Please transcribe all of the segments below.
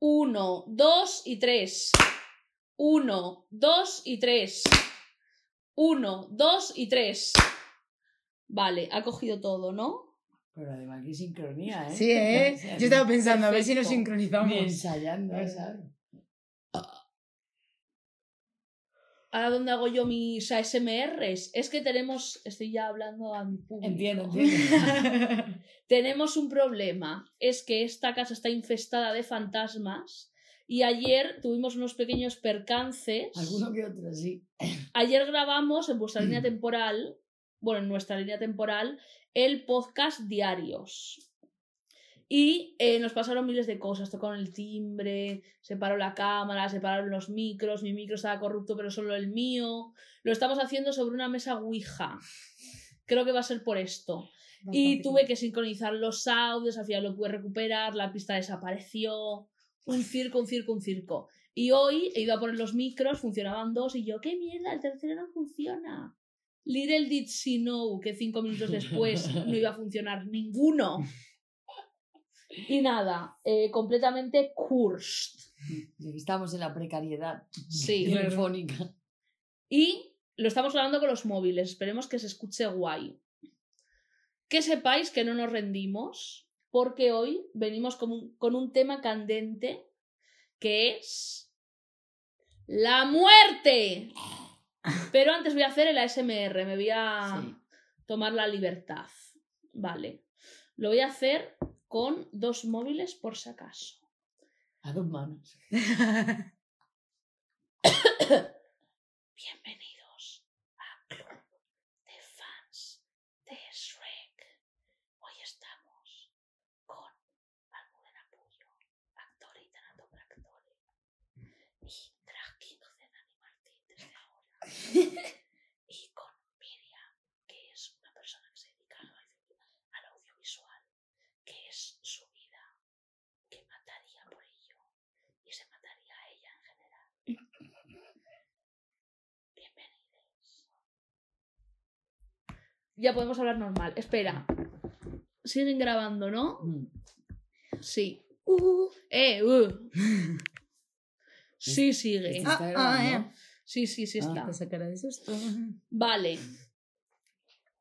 Uno, dos y tres. Uno, dos y tres. Uno, dos y tres. Vale, ha cogido todo, ¿no? Pero además, qué sincronía, ¿eh? Sí, ¿eh? Yo estaba pensando, a ver si nos sincronizamos. Ni ensayando. ¿sabes? Ahora, ¿dónde hago yo mis ASMRs? Es que tenemos. Estoy ya hablando a mi público. Entiendo, entiendo. Tenemos un problema. Es que esta casa está infestada de fantasmas. Y ayer tuvimos unos pequeños percances. Alguno que otro, sí. Ayer grabamos en vuestra línea temporal, bueno, en nuestra línea temporal, el podcast Diarios. Y eh, nos pasaron miles de cosas. Tocaron el timbre, se paró la cámara, se pararon los micros. Mi micro estaba corrupto, pero solo el mío. Lo estamos haciendo sobre una mesa Ouija. Creo que va a ser por esto. Y tuve que sincronizar los audios, al final lo pude recuperar, la pista desapareció. Un circo, un circo, un circo. Y hoy he ido a poner los micros, funcionaban dos, y yo, ¡qué mierda! El tercero no funciona. Little did she know que cinco minutos después no iba a funcionar ninguno. Y nada, eh, completamente cursed. Estamos en la precariedad Sí. telefónica. Y lo estamos grabando con los móviles. Esperemos que se escuche guay. Que sepáis que no nos rendimos, porque hoy venimos con un, con un tema candente que es la muerte. Pero antes voy a hacer el ASMR, me voy a Sí. tomar la libertad. Vale. Lo voy a hacer con dos móviles por si acaso. A dos manos. Bienvenidos a Club de Fans de Shrek. Hoy estamos con Almudena Puyo, actor y tanatopractore, y drag king de Dani Martín desde ahora, y con Miriam, que es una persona que se dedica al audio- al audiovisual, que es su vida, que mataría por ello, y se mataría a ella en general. Bienvenidos. Ya podemos hablar normal. Espera. Siguen grabando, ¿no? Mm. Sí. Uh, eh, uh. Sí, sigue. Ah, ah, Sí, sí, sí Ah. está. Susto. Vale.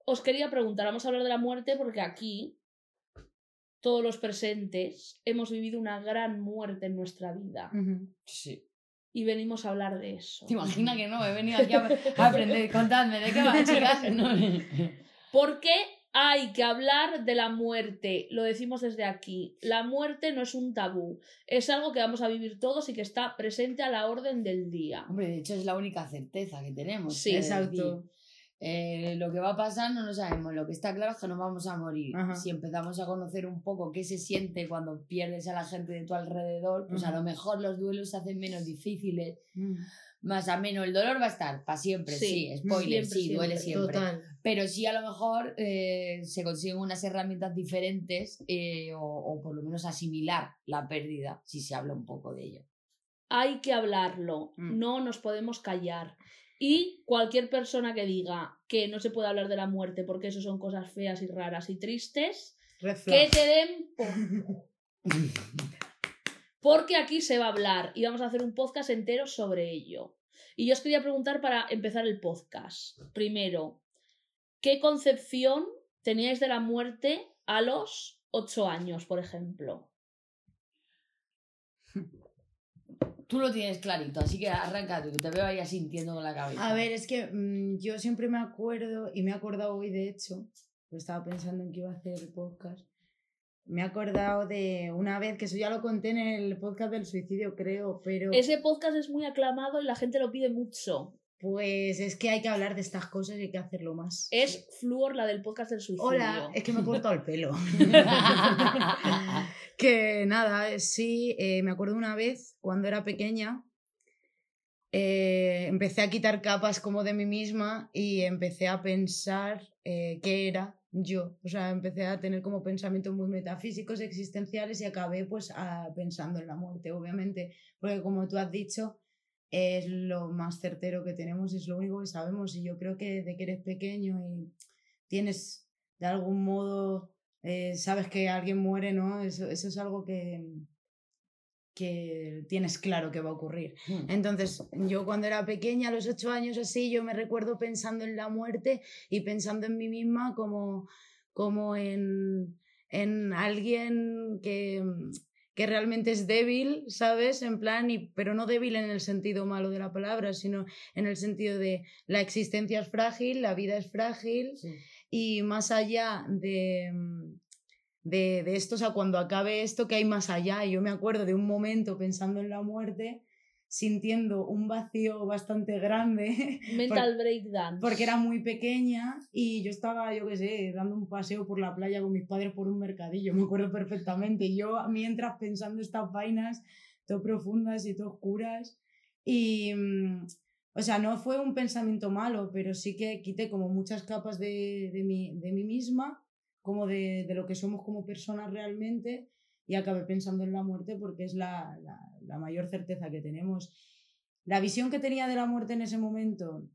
Os quería preguntar, vamos a hablar de la muerte porque aquí todos los presentes hemos vivido una gran muerte en nuestra vida. Sí. Y venimos a hablar de eso. ¿Te imaginas que no? He venido aquí a a aprender. Contadme, ¿de qué va, chicas? No. ¿Por qué hay que hablar de la muerte? Lo decimos desde aquí. La muerte no es un tabú, es algo que vamos a vivir todos y que está presente a la orden del día. Hombre, de hecho es la única certeza que tenemos. Sí. es Exacto. decir, eh, lo que va a pasar no lo sabemos. Lo que está claro es que nos vamos a morir. Ajá. Si empezamos a conocer un poco qué se siente cuando pierdes a la gente de tu alrededor, pues a lo mejor los duelos se hacen menos difíciles, Mm. más ameno. El dolor va a estar para siempre, Sí, sí. Spoiler, siempre, sí, duele siempre. siempre. Total. Pero sí a lo mejor eh, se consiguen unas herramientas diferentes eh, o, o por lo menos asimilar la pérdida, si se habla un poco de ello. Hay que hablarlo, Mm. no nos podemos callar. Y cualquier persona que diga que no se puede hablar de la muerte porque eso son cosas feas y raras y tristes, que te den por... Porque aquí se va a hablar y vamos a hacer un podcast entero sobre ello. Y yo os quería preguntar para empezar el podcast. Primero, ¿qué concepción teníais de la muerte a los ocho años, por ejemplo? Tú lo tienes clarito, así que arranca tú, que te veo ahí asintiendo con la cabeza. A ver, es que mm, yo siempre me acuerdo, y me he acordado hoy de hecho, pues estaba pensando en que iba a hacer el podcast. Me he acordado de una vez, que eso ya lo conté en el podcast del suicidio, creo, pero Ese podcast es muy aclamado y la gente lo pide mucho. pues es que hay que hablar de estas cosas y hay que hacerlo más. Es Fluor, la del podcast del suicidio. Hola, es que me he cortado el pelo. que nada, eh, sí, eh, me acuerdo una vez cuando era pequeña, eh, empecé a quitar capas como de mí misma y empecé a pensar qué era yo. O sea, empecé a tener como pensamientos muy metafísicos, existenciales y acabé pues a- pensando en la muerte, obviamente, porque como tú has dicho, es lo más certero que tenemos, es lo único que sabemos y yo creo que de que eres pequeño y tienes de algún modo, eh, sabes que alguien muere, ¿no? Eso, eso es algo que, que tienes claro que va a ocurrir. Hmm. Entonces, yo cuando era pequeña, a los ocho años así, yo me recuerdo pensando en la muerte y pensando en mí misma como, como en, en alguien que, que realmente es débil, ¿sabes? En plan, y, pero no débil en el sentido malo de la palabra, sino en el sentido de la existencia es frágil, la vida es frágil Sí. Y más allá de, de, de esto, o sea, cuando acabe esto, que hay más allá. Y yo me acuerdo de un momento pensando en la muerte, sintiendo un vacío bastante grande, Mental breakdown. porque era muy pequeña y yo estaba, yo qué sé, dando un paseo por la playa con mis padres por un mercadillo, me acuerdo perfectamente. Y yo mientras pensando estas vainas, todo profundas y todo oscuras. Y, mm, o sea, no fue un pensamiento malo, pero sí que quité como muchas capas de, de, mí, de mí misma, como de, de lo que somos como personas realmente, y acabé pensando en la muerte porque es la, la, la mayor certeza que tenemos. La visión que tenía de la muerte en ese momento,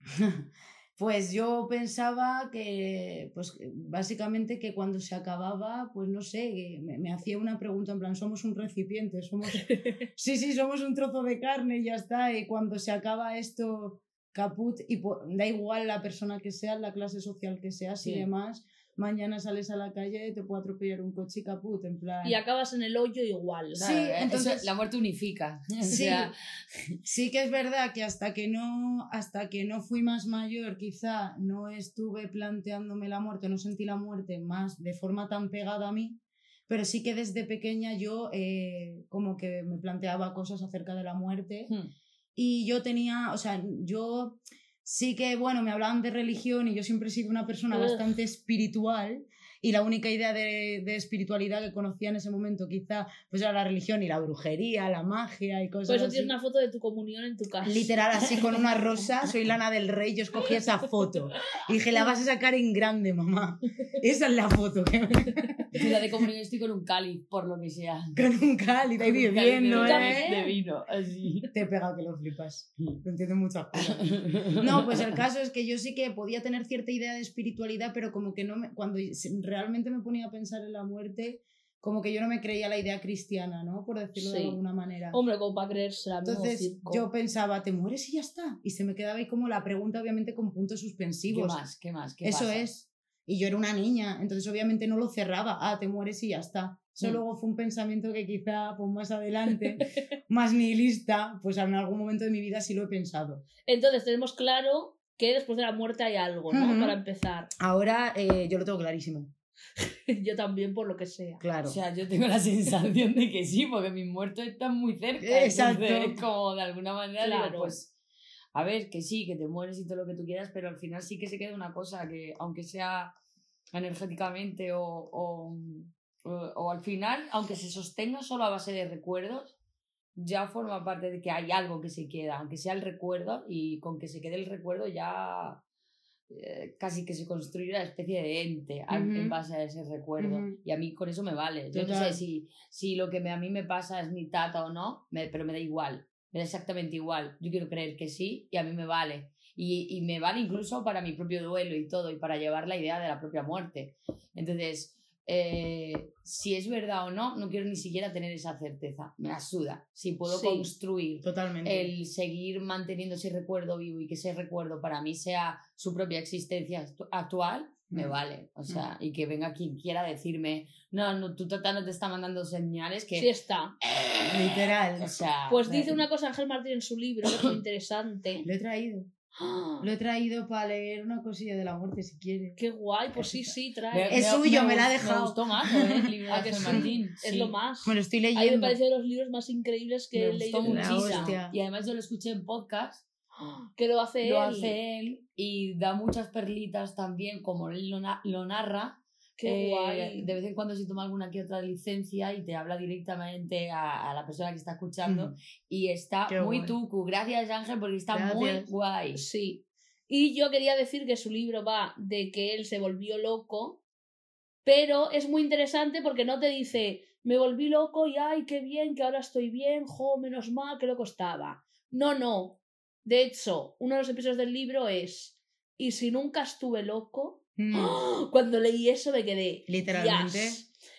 pues yo pensaba que, pues básicamente que cuando se acababa, pues no sé, me, me hacía una pregunta en plan, somos un recipiente, somos, sí, sí, somos un trozo de carne y ya está, y cuando se acaba esto, caput, y da igual la persona que sea, la clase social que seas y Sí. demás, mañana sales a la calle, te puede atropellar un coche y caput, en plan... Y acabas en el hoyo igual. Sí, Claro, eso- entonces- la muerte unifica. O Sí, sea, sí que es verdad que hasta que no hasta que no fui más mayor quizá no estuve planteándome la muerte no sentí la muerte más de forma tan pegada a mí pero sí que desde pequeña yo eh, como que me planteaba cosas acerca de la muerte hmm. y yo tenía o sea yo sí que bueno me hablaban de religión y yo siempre he sido una persona bastante espiritual y la única idea de, de espiritualidad que conocía en ese momento quizá pues era la religión y la brujería, la magia y cosas Por eso así. tienes una foto de tu comunión en tu casa. Literal, así con una rosa, soy Lana del Rey, yo escogí esa foto. Y dije, la vas a sacar en grande, mamá. Esa es la foto, que me... La de comunión estoy con un cáliz, por lo que sea. con un cáliz bebiendo, de, ¿eh? de vino, así. Te he pegado que lo flipas. No entiendo muchas cosas. No, pues el caso es que yo sí que podía tener cierta idea de espiritualidad, pero como que no me, cuando realmente me ponía a pensar en la muerte, como que yo no me creía la idea cristiana, ¿no? Por decirlo de Sí. alguna manera. Hombre, como para creérsela. Entonces circo. yo pensaba, ¿te mueres y ya está? Y se me quedaba ahí como la pregunta, obviamente con puntos ¿Qué suspensivos. más? ¿Qué más? ¿Qué Eso pasa? es. Y yo era una niña, entonces obviamente no lo cerraba. Ah, te mueres y ya está. Eso Mm. luego fue un pensamiento que quizá pues, más adelante, más nihilista, pues en algún momento de mi vida sí lo he pensado. Entonces tenemos claro que después de la muerte hay algo, ¿no? Ujú. Para empezar. Ahora eh, yo lo tengo clarísimo. Yo también, por lo que sea. Claro. O sea, yo tengo la sensación de que sí, porque mis muertos están muy cerca. Exacto. Entonces, como de alguna manera, digo, Claro. pues, a ver, que sí, que te mueres y todo lo que tú quieras, pero al final sí que se queda una cosa que, aunque sea energéticamente o, o, o, o al final, aunque se sostenga solo a base de recuerdos, ya forma parte de que hay algo que se queda, aunque sea el recuerdo, y con que se quede el recuerdo ya eh, casi que se construye una especie de ente a- en Ujú. base a ese recuerdo. Y a mí con eso me vale. Yo no sé si, si lo que me, a mí me pasa es mi tata o no, me- pero me da igual. Me da exactamente igual. Yo quiero creer que sí y a mí me vale. Y, y me vale incluso para mi propio duelo y todo, y para llevar la idea de la propia muerte. Entonces, eh, si es verdad o no, no quiero ni siquiera tener esa certeza. Me la suda. Si puedo Sí. construir Totalmente. el seguir manteniendo ese recuerdo vivo y que ese recuerdo para mí sea su propia existencia actu- actual, me Mm. vale. O sea, y que venga quien quiera decirme, no, no, tu tata no te está mandando señales que... Sí está. Literal. O sea, Pues dice eh, una cosa Ángel Martín en su libro, que es muy interesante. Lo he traído. Lo he traído para leer una cosilla de la muerte, si quieres. Qué guay, pues sí, sí, me- trae. Es suyo, me la ha dejado. Me gustó más ¿eh? el libro de ¿A que Ángel sí? Martín. Es lo más. Me lo estoy A mí me leyendo. parece de los libros más increíbles que Me he leído muchísimo. Y además yo lo escuché en podcast Que lo hace lo él. hace él y da muchas perlitas también, como él lo, na- lo narra. Qué eh, guay. De vez en cuando se toma alguna que otra licencia y te habla directamente a, a la persona que está escuchando. Mm. Y está Qué muy guay. tucu. Gracias, Ángel, porque está muy Gracias. guay. Sí. Y yo quería decir que su libro va de que él se volvió loco, pero es muy interesante porque no te dice, me volví loco y ay, qué bien, que ahora estoy bien, jo, menos mal, que loco estaba. No, no. De hecho, uno de los episodios del libro es, y si nunca estuve loco, Mm. Cuando leí eso me quedé. Literalmente.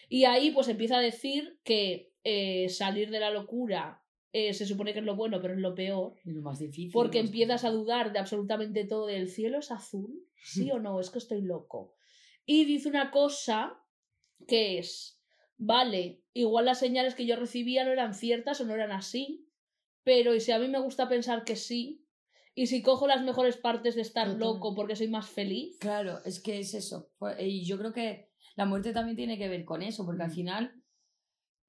Y ahí pues empieza a decir que eh, salir de la locura eh, se supone que es lo bueno, pero es lo peor. Lo más difícil. Porque más empiezas a dudar de absolutamente todo. ¿El cielo es azul? ¿Sí o no? Es que estoy loco. Y dice una cosa que es, vale, igual las señales que yo recibía no eran ciertas o no eran así, pero y si a mí me gusta pensar que sí, y si cojo las mejores partes de estar loco porque soy más feliz, Claro, es que es eso. Y yo creo que la muerte también tiene que ver con eso, porque al Mm. final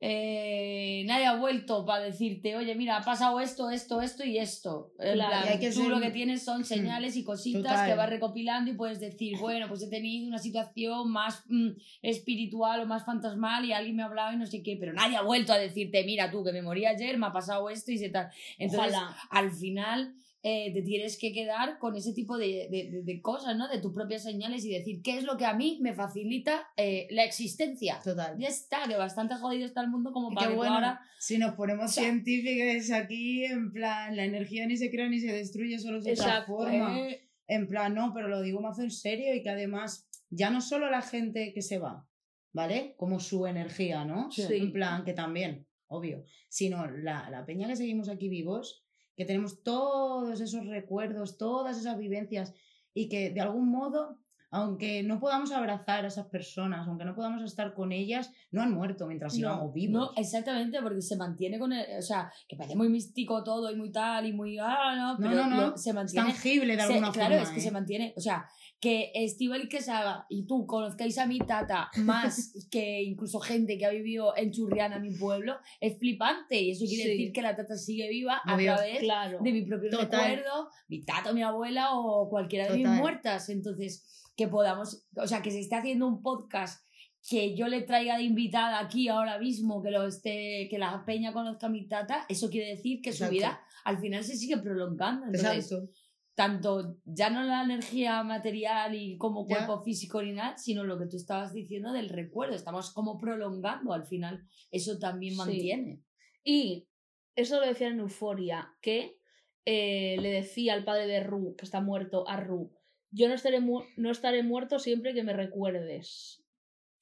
eh, nadie ha vuelto para decirte, oye, mira, ha pasado esto, esto, esto y esto. En Claro. plan, Y hay que tú ser- lo que tienes son señales y cositas Total. que vas recopilando y puedes decir, bueno, pues he tenido una situación más mm, espiritual o más fantasmal y alguien me ha hablado y no sé qué, pero nadie ha vuelto a decirte, mira tú, que me morí ayer, me ha pasado esto y se tal. Entonces, ojalá. al final eh, te tienes que quedar con ese tipo de, de- de- cosas, ¿no? De tus propias señales y decir qué es lo que a mí me facilita eh, la existencia. Total. Ya está, que bastante jodido está el mundo como para que bueno, ahora... si nos ponemos O sea- científicos aquí, en plan, la energía ni se crea ni se destruye, solo se Exacto. transforma. eh, En plan, no, pero lo digo más en serio y que además, ya no solo la gente que se va, ¿vale? Como su energía, ¿no? Sí. En plan, que también, obvio, sino la, la peña que seguimos aquí vivos, que tenemos todos esos recuerdos, todas esas vivencias y que de algún modo, aunque no podamos abrazar a esas personas, aunque no podamos estar con ellas, no han muerto mientras No, sigamos vivos. No, exactamente, porque se mantiene con el... O sea, que parece muy místico todo y muy tal y muy... Ah, no, No, pero no, no. lo- se mantiene... tangible de se- alguna claro, forma. es que ¿eh? se mantiene, o sea, que Estíbal Quesada y tú conozcáis a mi tata más que incluso gente que ha vivido en Churriana, mi pueblo, es flipante y eso quiere Sí. decir que la tata sigue viva a través Claro. de mi propio Total. recuerdo, mi tata, mi abuela o cualquiera de mis muertas. Entonces, que podamos, o sea, que se esté haciendo un podcast que yo le traiga de invitada aquí ahora mismo, que lo esté, que la peña conozca a mi tata, eso quiere decir que Exacto. su vida al final se sigue prolongando. Entonces, Exacto. Tanto ya no la energía material y como Ya. cuerpo físico ni nada, sino lo que tú estabas diciendo del recuerdo. Estamos como prolongando al final. Eso también Sí. mantiene. Y eso lo decía en Euforia, que eh, le decía al padre de Ru, que está muerto, a Ru, yo no estaré, mu- no estaré muerto siempre que me recuerdes.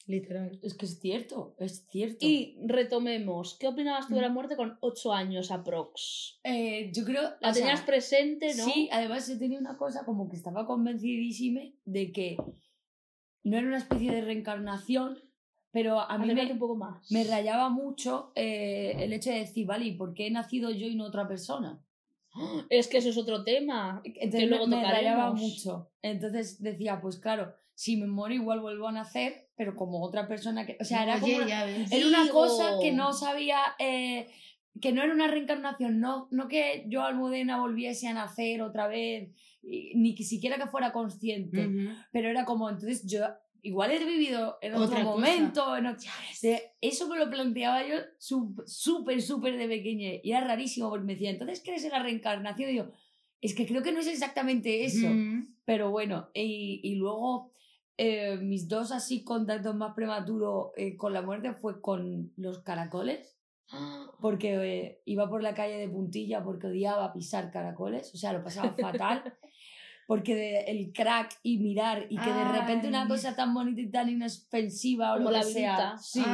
Literal. Es que es cierto, es cierto. Y retomemos, ¿qué opinabas tú de la Mm. muerte con 8 años aprox? Eh, yo creo... La sea, tenías presente, ¿no? Sí, además he tenido una cosa como que estaba convencidísima de que no era una especie de reencarnación, pero a mí me, un poco más. me rayaba mucho eh, el hecho de decir, vale, ¿y por qué he nacido yo y no otra persona? Es que eso es otro tema. Entonces Que luego me, me rayaba mucho. Entonces decía, pues claro, si me muero igual vuelvo a nacer, pero como otra persona que... O sea, era como... Oye, una-. Era una cosa que no sabía, eh, que no era una reencarnación, no, no que yo Almudena volviese a nacer otra vez, ni que siquiera que fuera consciente, pero era como, entonces yo igual he vivido en otro momento, en otro- eso me lo planteaba yo sú- súper, súper de pequeña y era rarísimo porque me decía, entonces ¿crees en la reencarnación? Y yo, es que creo que no es exactamente eso. Pero bueno, y, y luego eh, mis dos así contactos más prematuros eh, con la muerte fue con los caracoles, porque eh, iba por la calle de puntilla porque odiaba pisar caracoles, o sea, lo pasaba fatal. Porque de- el crack y mirar y que de repente una cosa tan bonita y tan inofensiva o Como lo la que sea, viruta. sí,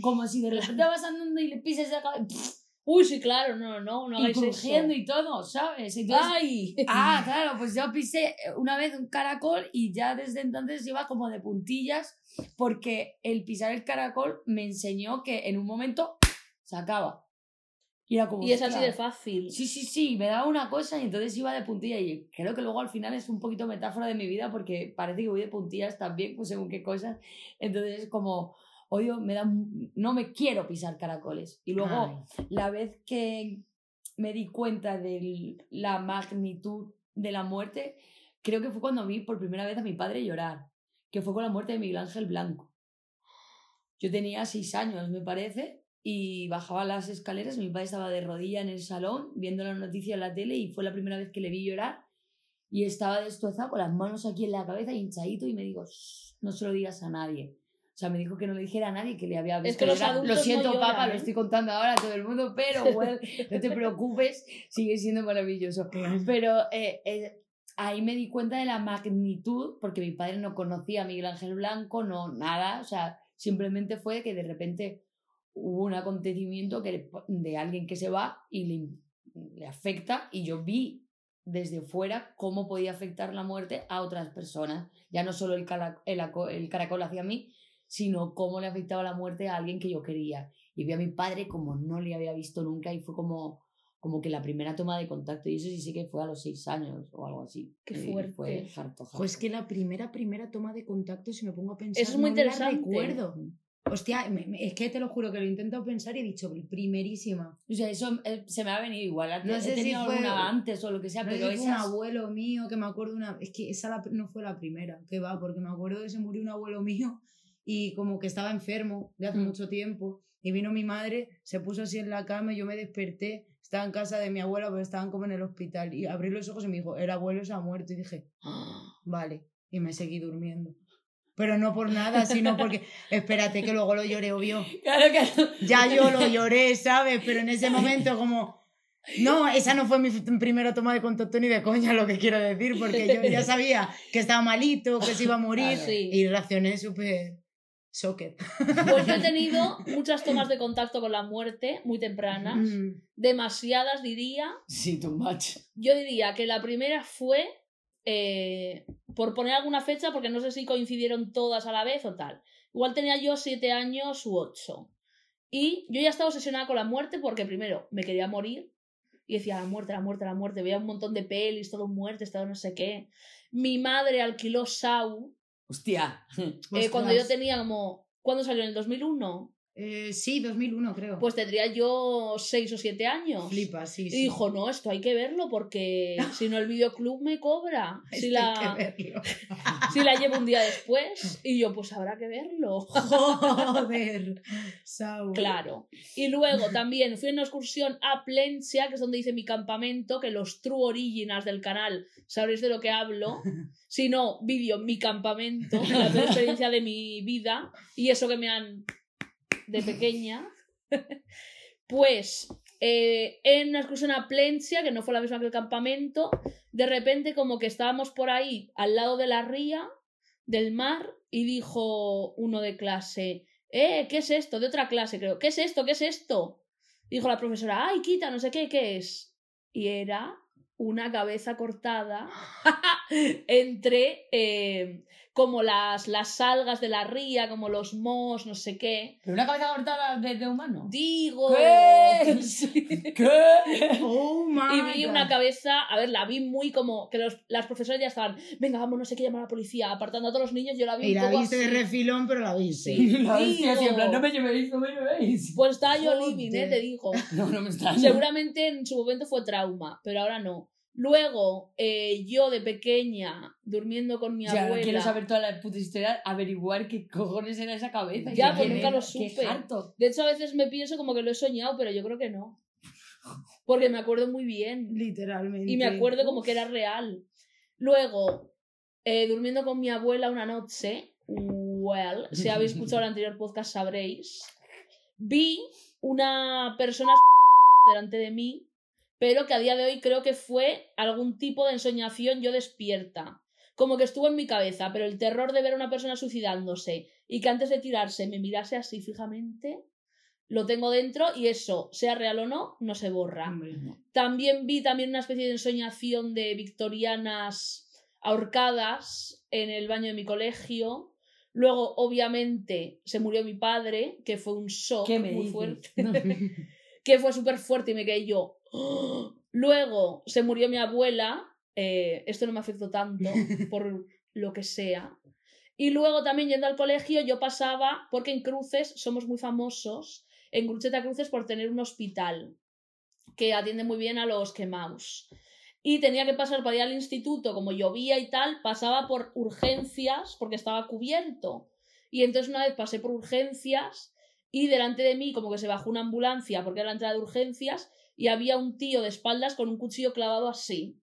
como si de repente vas andando y le pisas la cabeza Uy, sí, claro, no, no, no y hagáis crujiendo eso. y todo, ¿sabes? Entonces, ¡Ay! Ah, claro, pues yo pisé una vez un caracol y ya desde entonces iba como de puntillas porque el pisar el caracol me enseñó que en un momento se acaba. Y era como... Y es así de fácil. Sí, sí, sí, me daba una cosa y entonces iba de puntilla y creo que luego al final es un poquito metáfora de mi vida porque parece que voy de puntillas también, pues según qué cosas. Entonces como, odio, me da, no me quiero pisar caracoles. Y luego Ay. la vez que me di cuenta de la magnitud de la muerte, creo que fue cuando vi por primera vez a mi padre llorar, que fue con la muerte de Miguel Ángel Blanco. Yo tenía seis años, me parece, y bajaba las escaleras, mi padre estaba de rodilla en el salón viendo la noticia en la tele y fue la primera vez que le vi llorar y estaba destrozado con las manos aquí en la cabeza hinchadito y me dijo, "Shh, no se lo digas a nadie. O sea, me dijo que no le dijera a nadie que le había visto que los. Lo adultos no siento, lloran, papá, ¿eh? lo estoy contando ahora a todo el mundo, pero bueno, no te preocupes, sigue siendo maravilloso. Pero eh, eh, ahí me di cuenta de la magnitud, porque mi padre no conocía a Miguel Ángel Blanco, no nada, o sea, simplemente fue que de repente hubo un acontecimiento que le- de alguien que se va y le, le afecta y yo vi desde fuera cómo podía afectar la muerte a otras personas. Ya no solo el, cala- el, aco- el caracol hacia mí, sino cómo le afectaba la muerte a alguien que yo quería. Y vi a mi padre como no le había visto nunca y fue como, como que la primera toma de contacto. Y eso sí sé que fue a los seis años o algo así. Qué Y fuerte. Fue harto, harto. Jo, es que la primera, primera toma de contacto, si me pongo a pensar, Eso es muy no me la interesante. recuerdo. Hostia, me- me- es que te lo juro que lo intento pensar y he dicho primerísima. O sea, eso eh, se me ha venido igual. No he sé si tenido fue- alguna antes o lo que sea, No sé pero si fue un esas... abuelo mío que me acuerdo una. Es que esa la- no fue la primera, que va, porque me acuerdo que se murió un abuelo mío y como que estaba enfermo de hace Mm. mucho tiempo. Y vino mi madre, se puso así en la cama y yo me desperté. Estaba en casa de mi abuela, pero estaban como en el hospital. Y abrí los ojos y me dijo, el abuelo se ha muerto. Y dije, "Ah, vale. Y me seguí durmiendo. Pero no por nada, sino porque, espérate que luego lo lloré, obvio. Claro, claro. Ya yo lo lloré, ¿sabes? Pero en ese momento como... No, esa no fue mi primera toma de contacto ni de coña, lo que quiero decir, porque yo ya sabía que estaba malito, que se iba a morir, Claro. Y reaccioné súper socket. Pues yo he tenido muchas tomas de contacto con la muerte muy tempranas, Mm. demasiadas diría. Sí, too much. Yo diría que la primera fue, eh, por poner alguna fecha, porque no sé si coincidieron todas a la vez o tal. Igual tenía yo siete años u ocho. Y yo ya estaba obsesionada con la muerte porque primero me quería morir y decía la muerte, la muerte, la muerte. Veía un montón de pelis, todo muertes, todo no sé qué. Mi madre alquiló Sau Hostia. eh, cuando yo tenía como... ¿Cuándo salió? ¿En el 2001? Eh, sí, 2001 creo. Pues tendría yo seis o siete años. Flipa, sí, Y sí. dijo, no, esto hay que verlo porque si no el videoclub me cobra. Si la, que verlo. si la llevo un día después. Y yo, pues habrá que verlo. Joder, Saúl. Claro. Y luego también fui en una excursión a Plencia, que es donde hice mi campamento, que los true originals del canal sabréis de lo que hablo. Si no, vídeo mi campamento, la experiencia de mi vida. Y eso que me han de pequeña. Pues eh, en una excursión a Plencia, que no fue la misma que el campamento, de repente como que estábamos por ahí al lado de la ría, del mar, y dijo uno de clase, eh, ¿qué es esto? De otra clase, creo, ¿qué es esto? ¿Qué es esto? Dijo la profesora, ay, quita, no sé qué, ¿qué es? Y era una cabeza cortada entre eh, como las, las algas de la ría, como los mos, no sé qué. ¿Pero una cabeza cortada de, de humano? Digo. ¿Qué? Sí. ¿Qué? Oh my Y vi God. una cabeza, a ver, la vi muy como que los, las profesoras ya estaban, venga, vamos, no sé qué, llamar a la policía, apartando a todos los niños, yo la vi Y un la poco viste de así. refilón, pero la viste. Sí. La hostia, Digo. siempre, no me llevéis, no me llevéis. Pues estaba yo living, eh, te digo. No, no me está. Seguramente en su momento fue trauma, pero ahora no. Luego, eh, yo de pequeña, durmiendo con mi abuela. quiero saber toda la puta historia, averiguar qué cojones era esa cabeza. Ya, pues nunca lo supe. De hecho, a veces me pienso como que lo he soñado, pero yo creo que no. Porque me acuerdo muy bien. Literalmente. Y me acuerdo como que era real. Luego, eh, durmiendo con mi abuela una noche, well, si habéis escuchado el anterior podcast sabréis, vi una persona delante de mí, pero que a día de hoy creo que fue algún tipo de ensoñación yo despierta. Como que estuvo en mi cabeza, pero el terror de ver a una persona suicidándose y que antes de tirarse me mirase así fijamente, lo tengo dentro y eso, sea real o no, no se borra. También vi también una especie de ensoñación de victorianas ahorcadas en el baño de mi colegio. Luego, obviamente, se murió mi padre, que fue un shock ¿Qué me muy dices? fuerte. que fue súper fuerte y me quedé yo. ¡Oh! Luego se murió mi abuela. eh, esto no me afectó tanto por lo que sea. Y luego también yendo al colegio yo pasaba, porque en Cruces somos muy famosos, en Grucheta Cruces por tener un hospital que atiende muy bien a los quemaos. Y tenía que pasar para ir al instituto, como llovía y tal, pasaba por urgencias porque estaba cubierto. Y entonces una vez pasé por urgencias y delante de mí como que se bajó una ambulancia porque era la entrada de urgencias y había un tío de espaldas con un cuchillo clavado así.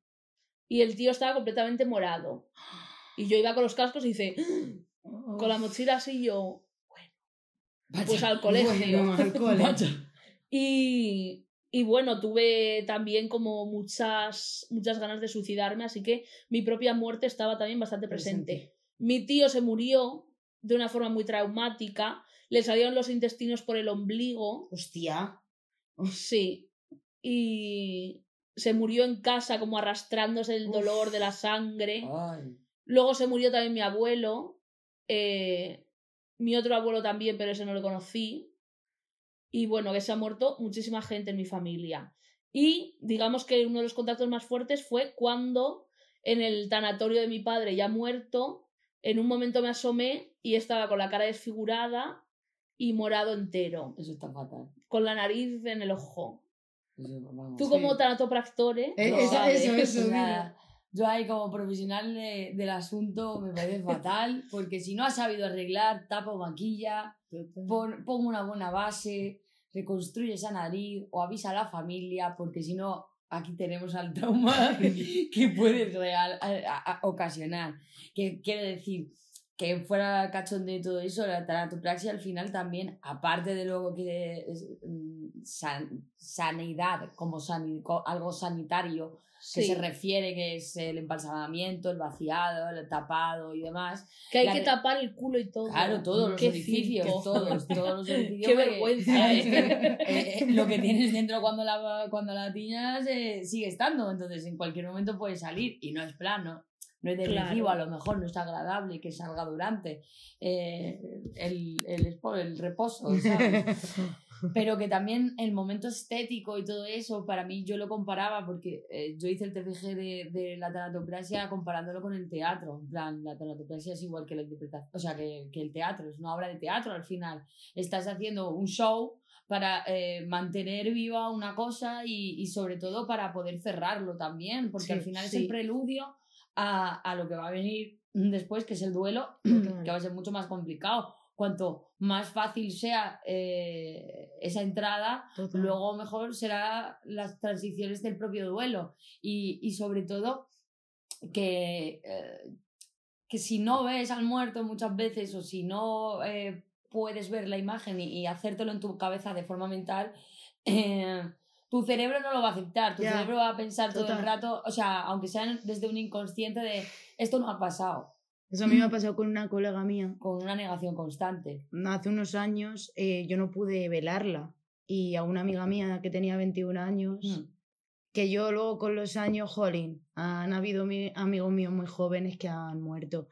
Y el tío estaba completamente morado. Y yo iba con los cascos y dice, con la mochila así yo, Vaya. pues al colegio. Bueno, al. Y, y bueno, tuve también como muchas, muchas ganas de suicidarme, así que mi propia muerte estaba también bastante presente. Mi tío se murió de una forma muy traumática. Le salieron los intestinos por el ombligo. Hostia. Sí. Y se murió en casa como arrastrándose el dolor de la sangre. Ay. Luego se murió también mi abuelo. eh, mi otro abuelo también, pero ese no lo conocí. Y bueno, que se ha muerto muchísima gente en mi familia. Y digamos que uno de los contactos más fuertes fue cuando en el tanatorio de mi padre ya muerto, en un momento me asomé y estaba con la cara desfigurada y morado entero, Eso está fatal. con la nariz en el ojo. Eso, vamos. Tú como Eh, No, eso, vale, eso, eso, o dime. sea, yo ahí como profesional de- del asunto me parece fatal, porque si no has sabido arreglar, tapa o maquilla, pon, pon una buena base, reconstruye esa nariz o avisa a la familia, porque si no, aquí tenemos al trauma que puede real, a- a- ocasionar. Que quiere decir que fuera cachondeo y todo eso, la tanatopraxia al final también, aparte de luego que es mm, san- sanidad, como algo sanitario, que se refiere que es el embalsamamiento, el vaciado, el tapado y demás. que hay la que tapar el culo y todo. Claro, todos los circo. todos, todos los orificios. Qué vergüenza, eh, ¿eh? eh, lo que tienes dentro cuando la, cuando la tiñas sigue estando, entonces en cualquier momento puede salir y no es plano. No es de Claro. recibo, a lo mejor no es agradable que salga durante eh, el, el, el reposo, ¿sabes? pero que también el momento estético y todo eso, para mí yo lo comparaba porque eh, yo hice el TFG de, de la tanatopraxia comparándolo con el teatro. En plan, la tanatopraxia es igual que la interpretación, o sea, que, que el teatro, es una obra de teatro al final. Estás haciendo un show para eh, mantener viva una cosa y, y sobre todo para poder cerrarlo también, porque Sí, al final es sí. el preludio a, a lo que va a venir después, que es el duelo, que va a ser mucho más complicado. Cuanto más fácil sea eh, esa entrada, Total. luego mejor será las transiciones del propio duelo. Y, y sobre todo que, eh, que si no ves al muerto muchas veces o si no eh, puedes ver la imagen y, y hacértelo en tu cabeza de forma mental, eh, tu cerebro no lo va a aceptar. Tu Ya, cerebro va a pensar todo el rato, o sea, aunque sea desde un inconsciente de esto no ha pasado, Eso a mí me ha pasado con una colega mía. con una negación constante. Hace unos años eh, yo no pude velarla. Y a una amiga mía que tenía 21 años, Mm. que yo luego con los años, jolín, han habido mi- amigos míos muy jóvenes que han muerto.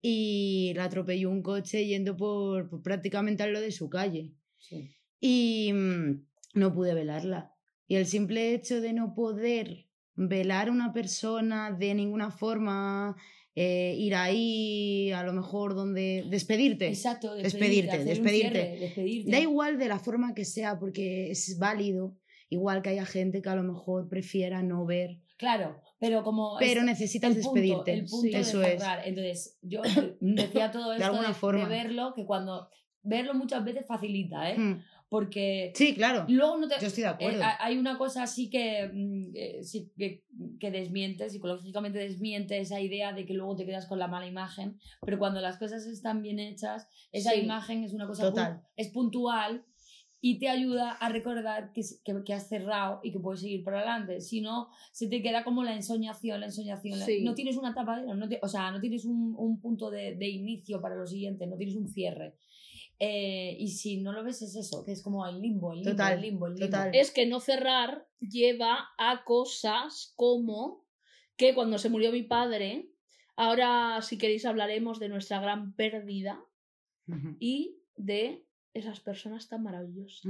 Y la atropelló un coche yendo por, por prácticamente al lo de su calle. Sí. y mm, no pude velarla. Y el simple hecho de no poder velar a una persona de ninguna forma, eh, ir ahí, a lo mejor donde despedirte. Exacto, Despedirte, despedirte. cierre, despedirte. Da igual de la forma que sea, porque es válido. Igual que haya gente que a lo mejor prefiera no ver, Claro, pero como pero es necesitas el punto, despedirte. el punto de Eso es. Entonces, yo decía todo esto de, alguna de forma. verlo, que cuando verlo muchas veces facilita, ¿eh? Mm. Porque Sí, claro. luego no te Yo estoy de Eh, acuerdo. ha- hay una cosa así que, mm, eh, sí que, que desmiente, psicológicamente desmiente esa idea de que luego te quedas con la mala imagen, pero cuando las cosas están bien hechas, esa Sí. imagen es una cosa Total. es puntual y te ayuda a recordar que, que, que has cerrado y que puedes seguir para adelante. Si no, se te queda como la ensoñación, la ensoñación. la-. No tienes una tapadera, no te- o sea, no tienes un, un punto de, de inicio para lo siguiente, no tienes un cierre. Eh, y si no lo ves es eso, que es como el limbo, el limbo, Total, el limbo, el limbo. total. es que no cerrar lleva a cosas como que cuando se murió mi padre, ahora si queréis hablaremos de nuestra gran pérdida y de esas personas tan maravillosas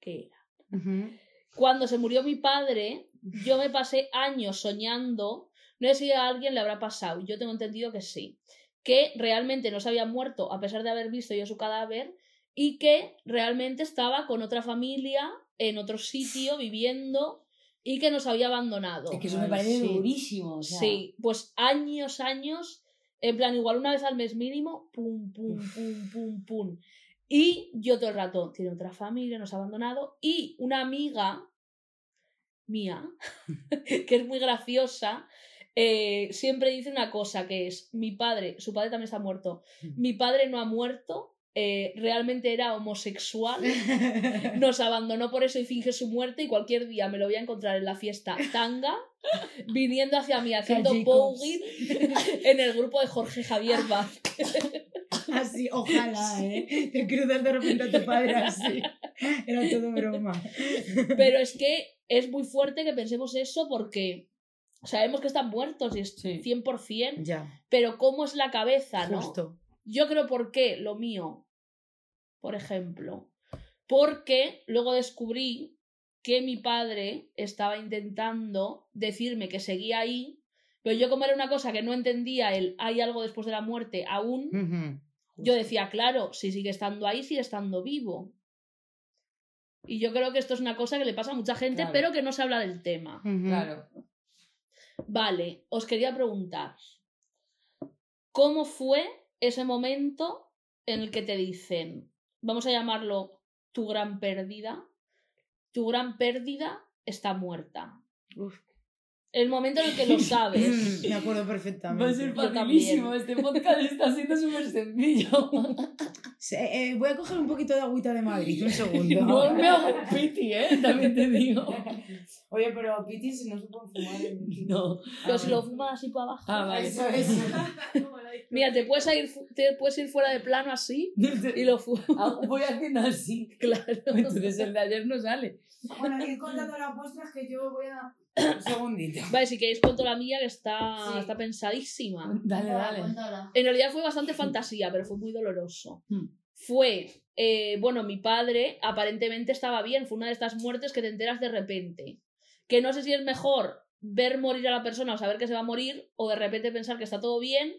que eran. Cuando se murió mi padre, yo me pasé años soñando, no sé si a alguien le habrá pasado, yo tengo entendido que sí, que realmente no se había muerto a pesar de haber visto yo su cadáver y que realmente estaba con otra familia en otro sitio viviendo y que nos había abandonado. Es que eso me parece sí. durísimo. O sea, Sí, pues años, años, en plan, igual una vez al mes mínimo, pum, pum, pum, pum, pum. Y yo todo el rato, tiene otra familia, nos ha abandonado. Y una amiga mía, que es muy graciosa, eh, siempre dice una cosa que es, mi padre, su padre también está muerto, mi padre no ha muerto, eh, realmente era homosexual, nos abandonó por eso y finge su muerte y cualquier día me lo voy a encontrar en la fiesta tanga viniendo hacia mí haciendo voguing en el grupo de Jorge Javier Vázquez. Así, ojalá, ¿eh? Te cruzas de repente a tu padre así. Era todo broma. Pero es que es muy fuerte que pensemos eso porque sabemos que están muertos y es Sí. 100%, Ya, pero ¿cómo es la cabeza, no? Yo creo por qué lo mío, por ejemplo, porque luego descubrí que mi padre estaba intentando decirme que seguía ahí, pero yo como era una cosa que no entendía el hay algo después de la muerte aún, yo decía, claro, si sigue estando ahí, sigue estando vivo. Y yo creo que esto es una cosa que le pasa a mucha gente, Claro. pero que no se habla del tema. Claro. Vale, os quería preguntar, ¿cómo fue ese momento en el que te dicen, vamos a llamarlo tu gran pérdida, tu gran pérdida está muerta? El momento en el que lo sabes. Me acuerdo perfectamente. Va a ser facilísimo. Este podcast está siendo súper sencillo. Se- eh, voy a coger un poquito de agüita de Madrid, un segundo. No me hago piti, ¿eh? También te digo. Oye, pero Piti si no se puede fumar. en- No. Pero si lo fumas así para abajo. Ah, vale. Eso es. Mira, te puedes, ir, te puedes ir fuera de plano así y lo fumas. Ah, Voy haciendo así. Claro. Entonces el de ayer no sale. Bueno, ir contando las vuestras que yo voy a. Un segundito. Vale, si queréis cuento la mía que está, Sí. está pensadísima. Dale, dale. En realidad fue bastante fantasía, pero fue muy doloroso. Hmm. Fue, eh, bueno, mi padre aparentemente estaba bien, fue una de estas muertes que te enteras de repente. Que no sé si es mejor ver morir a la persona o saber que se va a morir, o de repente pensar que está todo bien,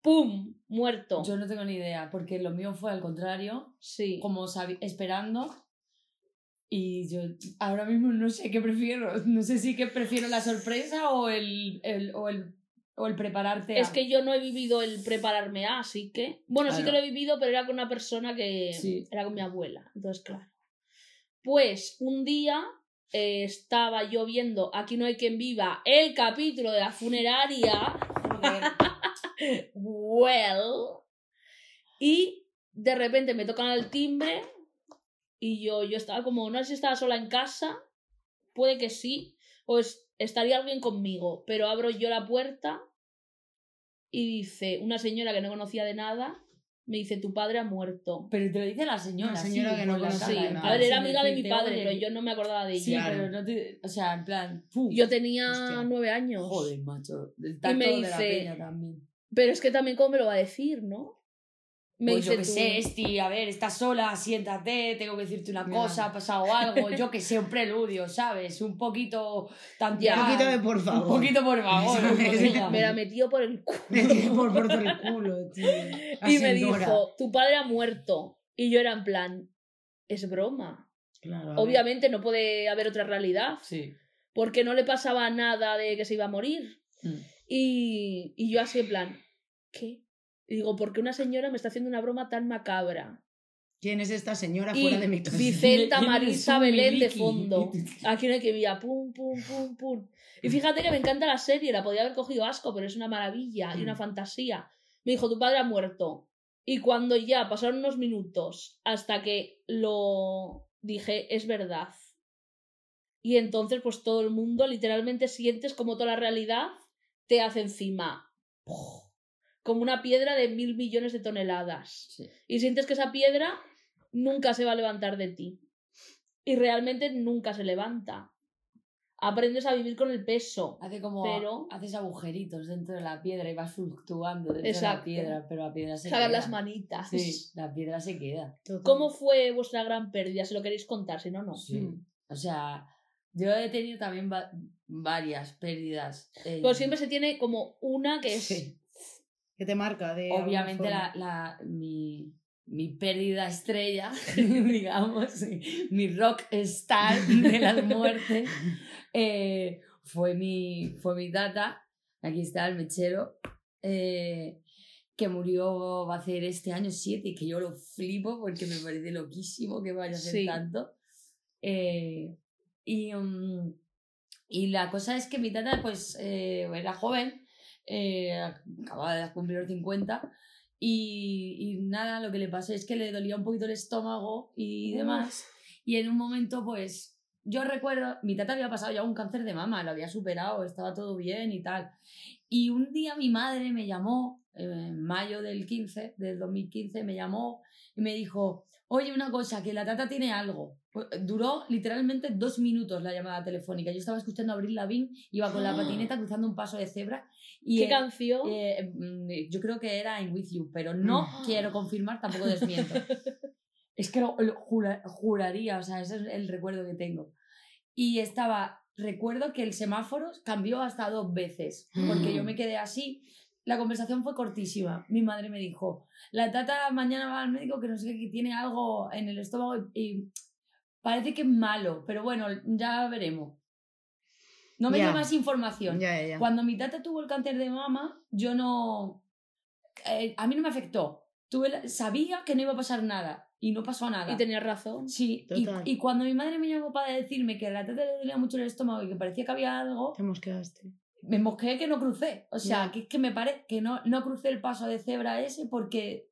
¡pum! Muerto. Yo no tengo ni idea, porque lo mío fue al contrario, Sí. como esperando. Y yo ahora mismo no sé qué prefiero. No sé si que prefiero la sorpresa o el, el- o el, o el prepararte a... Es que yo no he vivido el prepararme a, así que. Bueno, sí que Claro. lo he vivido, pero era con una persona que. Sí. Era con mi abuela. Entonces, claro. Pues un día eh, estaba yo viendo Aquí no hay quien viva el capítulo de la funeraria. Well. Y de repente me tocan el timbre. Y yo, yo estaba como, no sé si estaba sola en casa. Puede que sí. O es- estaría alguien conmigo. Pero abro yo la puerta. Y dice, una señora que no conocía de nada. Me dice, tu padre ha muerto. Pero te lo dice la señora. Una señora sí, que no con la conoce Sí, cara, nada. a ver, era amiga de mi padre, pero yo no me acordaba de ella. Sí, Claro. pero no te... O sea, en plan... ¡pum! Yo tenía Hostia. nueve años. Joder, macho. El Y me de la dice- peña también. Pero es que también, ¿cómo me lo va a decir, no? Me Pues yo sé, Esti, a ver, estás sola, siéntate, tengo que decirte una cosa, ha pasado algo, yo que sé, un preludio, ¿sabes? Un poquito tan Ya. Un poquito de por Un favor. poquito, por favor. Me la metió por el culo. por, por todo el culo, tío. Y me dijo, tu padre ha muerto. Y yo era en plan, es broma. Claro. Obviamente no puede haber otra realidad. Sí. Porque no le pasaba nada de que se iba a morir. Mm. Y, y yo así en plan, ¿qué? Y digo, ¿por qué una señora me está haciendo una broma tan macabra? ¿Quién es esta señora Y fuera de mi casa? Vicenta ¿Quién es Marisa Belén de fondo. Aquí no hay que vía, pum, pum, pum, pum. Y fíjate que me encanta la serie, la podía haber cogido asco, pero es una maravilla y una Mm. fantasía. Me dijo, tu padre ha muerto. Y cuando ya pasaron unos minutos hasta que lo dije, es verdad. Y entonces, pues todo el mundo literalmente sientes como toda la realidad te hace encima. ¡puf! Como una piedra de mil millones de toneladas Sí. y sientes que esa piedra nunca se va a levantar de ti. Y realmente nunca se levanta. Aprendes a vivir con el peso. Hace como. Pero- Haces agujeritos dentro de la piedra y vas fluctuando dentro Exacto. de la piedra, pero la piedra se queda. las manitas. Sí, la piedra se queda. Total. ¿Cómo fue vuestra gran pérdida? Si lo queréis contar, si no, no. Sí. Mm. O sea, yo he tenido también va- varias pérdidas. eh, Pero siempre se tiene como una que es. Sí. Que te marca de. obviamente la, la, mi, mi pérdida estrella, digamos, mi rock star de las muertes, eh, fue, mi, fue mi tata, aquí está el mechero, eh, que murió, va a ser este año 7 y que yo lo flipo porque me parece loquísimo que vaya a Sí. tanto. Eh, y, mm, y la cosa es que mi tata pues eh, era joven, eh, acababa de cumplir los 50 y, y nada, lo que le pasó es que le dolía un poquito el estómago y demás. Y en un momento, pues, yo recuerdo, mi tata había pasado ya un cáncer de mama, lo había superado, estaba todo bien y tal. Y un día mi madre me llamó en mayo del 15, del 2015, me llamó y me dijo, oye, una cosa, que la tata tiene algo. Pues, Duró literalmente dos minutos la llamada telefónica. Yo estaba escuchando a Abril Lavigne, iba con la patineta cruzando un paso de cebra y ¿Qué eh, canción? eh, mm, yo creo que era In With You, pero no Mm. quiero confirmar, tampoco desmiento. es que lo, lo jura- juraría, o sea, ese es el recuerdo que tengo. Y estaba, recuerdo que el semáforo cambió hasta dos veces, porque yo me quedé así. La conversación fue cortísima. Mi madre me dijo, la tata mañana va al médico que no sé qué, que tiene algo en el estómago y, y parece que es malo, pero bueno, ya veremos. No me Ya. dio más información. Cuando mi tata tuvo el cáncer de mama, yo no... eh, a mí no me afectó. Tuve la- sabía que no iba a pasar nada y no pasó nada. Y tenías razón. Sí, y, Total. y cuando mi madre me llamó para decirme que a la tata le dolía mucho el estómago y que parecía que había algo, Te mosqueaste. me mosqué que no crucé. O sea, que es que me parece que no, no crucé el paso de cebra ese porque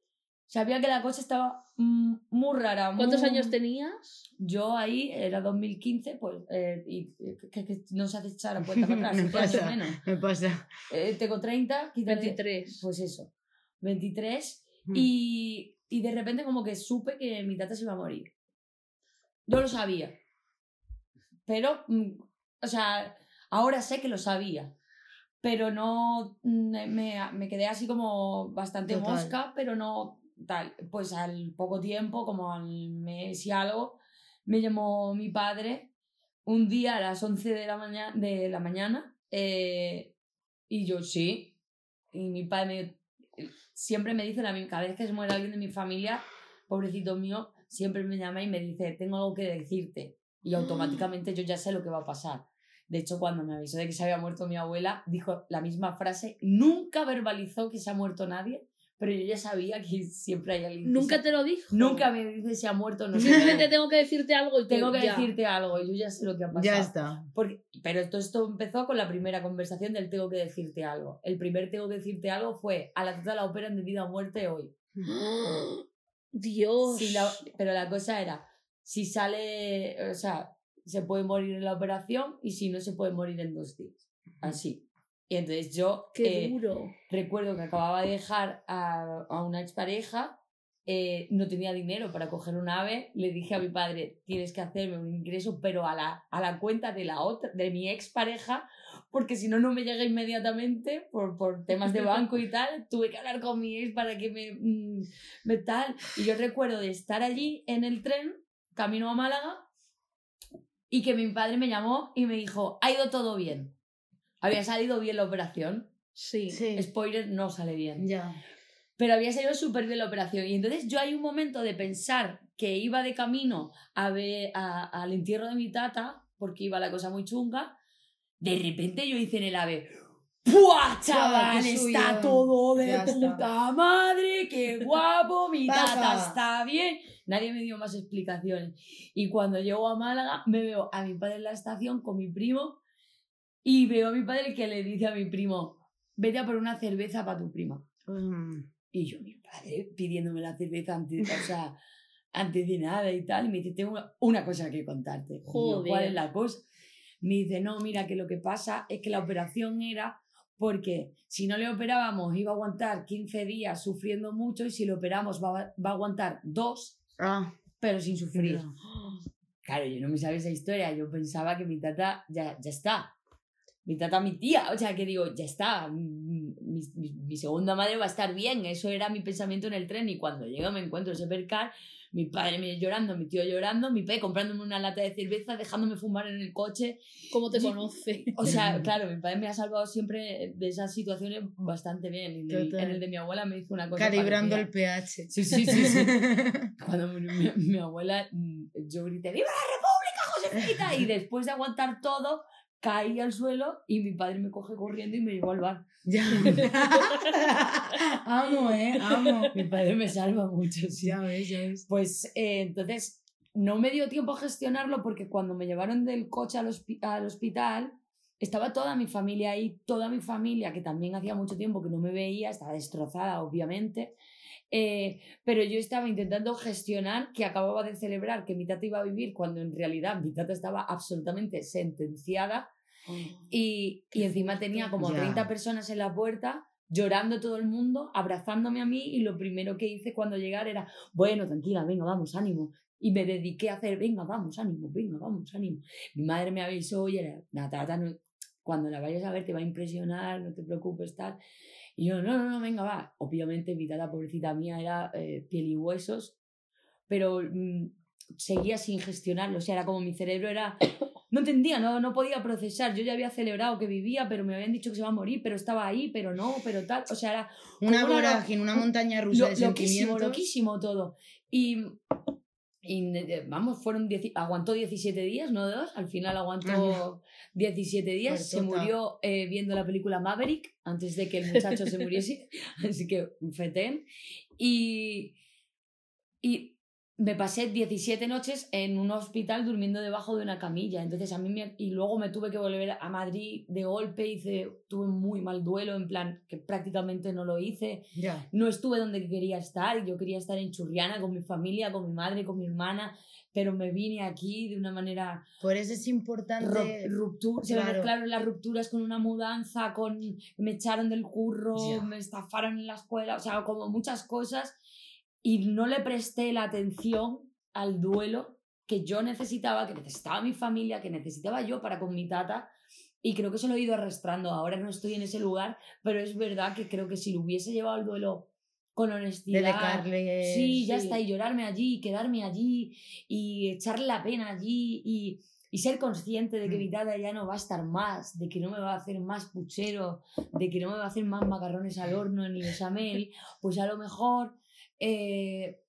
sabía que la cosa estaba mm, muy rara. ¿Cuántos años tenías? Yo ahí, era 2015, pues, eh, y eh, que, que no se hace echar la cuenta para atrás, Me pasa. menos. Me pasa. Eh, tengo 30, quítale- 23. Pues eso, 23. Mm. Y, y de repente como que supe que mi tata se iba a morir. Yo lo sabía. Pero, mm, o sea, ahora sé que lo sabía. Pero no, me, me quedé así como bastante Total. mosca, pero no tal. Pues al poco tiempo, como al mes y algo, me llamó mi padre un día a las 11 de la, mañana de la mañana eh, y yo sí. Y mi padre siempre me dice la misma, cada vez que se muere alguien de mi familia, pobrecito mío, siempre me llama y me dice, tengo algo que decirte. Y automáticamente yo ya sé lo que va a pasar. De hecho, cuando me avisó de que se había muerto mi abuela, dijo la misma frase. Nunca verbalizó que se ha muerto nadie, pero yo ya sabía que siempre hay alguien. que Nunca se- te lo dijo. Nunca me dice si ha muerto o no. Simplemente tengo que decirte algo y te- tengo que ya. decirte algo y yo ya sé lo que ha pasado. Ya está. Porque, pero todo esto empezó con la primera conversación del tengo que decirte algo. El primer tengo que decirte algo fue a la tata la operan de vida o muerte hoy. Dios. Si la- pero la cosa era, si sale, o sea, se puede morir en la operación y si no se puede morir en dos días. Así. Y entonces yo Qué eh, duro. recuerdo que acababa de dejar a, a una expareja, eh, no tenía dinero para coger un ave, le dije a mi padre, tienes que hacerme un ingreso, pero a la, a la cuenta de la otra, de mi expareja, porque si no, no me llega inmediatamente por, por temas de banco y tal. Tuve que hablar con mi ex para que me, mm, me tal. Y yo recuerdo de estar allí en el tren, camino a Málaga, y que mi padre me llamó y me dijo, ha ido todo bien. Había salido bien la operación. Sí. Sí. Spoiler, no sale bien. Ya. Pero había salido súper bien la operación. Y entonces yo hay un momento de pensar que iba de camino a ver, a- al entierro de mi tata, porque iba la cosa muy chunga. De repente yo hice en el ave. ¡Puah, chaval! Está todo de Ya está. puta madre, qué guapo, mi tata está bien. Nadie me dio más explicaciones. Y cuando llego a Málaga, me veo a mi padre en la estación con mi primo y veo a mi padre que le dice a mi primo, vete a por una cerveza para tu prima. Mm. Y yo, mi padre, pidiéndome la cerveza antes, o sea, antes de nada y tal. Y me dice, tengo una, una cosa que contarte. Y yo, ¿cuál Joder. es la cosa? Me dice, no, mira, que lo que pasa es que la operación era porque si no le operábamos iba a aguantar 15 días sufriendo mucho y si le operamos va, a- va a aguantar dos, Ah, pero sin sufrir. ya. Claro, yo no me sabía esa historia. Yo pensaba que mi tata ya, ya está. Mi tata, mi tía. O sea, que digo, ya está. mm, Mi, mi- mi segunda madre va a estar bien. Eso era mi pensamiento en el tren. Y cuando llego me encuentro ese percal. Mi padre me llorando, mi tío llorando, mi pe comprándome una lata de cerveza, dejándome fumar en el coche. ¿Cómo te conoce? O sea, claro, mi padre me ha salvado siempre de esas situaciones bastante bien. En el, en el de mi abuela me hizo una cosa. Calibrando el pH. Sí, sí, sí, sí. Cuando murió mi, mi abuela, mm, yo grité, ¡Viva la República, Josefita! Y después de aguantar todo, caí al suelo y mi padre me coge corriendo y me llevó al bar. Ya. amo, eh, amo. Mi padre me salva mucho, sí. Ya ves, ya ves. Pues eh, entonces no me dio tiempo a gestionarlo porque cuando me llevaron del coche al, hospi- al hospital estaba toda mi familia ahí, toda mi familia que también hacía mucho tiempo que no me veía, estaba destrozada obviamente, eh, pero yo estaba intentando gestionar que acababa de celebrar que mi tata iba a vivir cuando en realidad mi tata estaba absolutamente sentenciada y, y encima tenía como Ya. 30 personas en la puerta llorando todo el mundo, abrazándome a mí y lo primero que hice cuando llegar era, bueno, tranquila, venga, vamos, ánimo. Y me dediqué a hacer, venga, vamos, ánimo, venga, vamos, ánimo. Mi madre me avisó y era, Natata, no, cuando la vayas a ver te va a impresionar, no te preocupes, tal. Y yo, no, no, no, venga, va. Obviamente mi tata, pobrecita mía, era eh, piel y huesos, pero mm, seguía sin gestionarlo. O sea, era como mi cerebro era... No entendía, no, no podía procesar. Yo ya había celebrado que vivía, pero me habían dicho que se va a morir, pero estaba ahí, pero no, pero tal. O sea, era... Una vorágine, una montaña rusa de loquísimo, sentimientos. loquísimo todo. Y, y, eh, vamos, fueron dieci- aguantó 17 días, no dos. Al final aguantó 17 días. Se murió eh, viendo la película Maverick antes de que el muchacho se muriese. Así que fetén. Y, y me pasé 17 noches en un hospital durmiendo debajo de una camilla. Entonces a mí me, y luego me tuve que volver a Madrid de golpe. Hice, tuve muy mal duelo, en plan que prácticamente no lo hice Ya. no estuve donde quería estar. Yo quería estar en Churriana con mi familia, con mi madre, con mi hermana, pero me vine aquí de una manera Por eso es importante. ruptura. Se me claro. mezclaron las rupturas con una mudanza, con me echaron del curro, Ya. me estafaron en la escuela, o sea, como muchas cosas. Y no le presté la atención al duelo que yo necesitaba, que necesitaba mi familia, que necesitaba yo para con mi tata. Y creo que se lo he ido arrastrando. Ahora no estoy en ese lugar, pero es verdad que creo que si lo hubiese llevado el duelo con honestidad. Dedicarle. Sí, ya sí. está, y llorarme allí, y quedarme allí, y echarle la pena allí, y, y ser consciente de que Mm. mi tata ya no va a estar más, de que no me va a hacer más puchero, de que no me va a hacer más macarrones al horno ni bechamel, pues a lo mejor eh,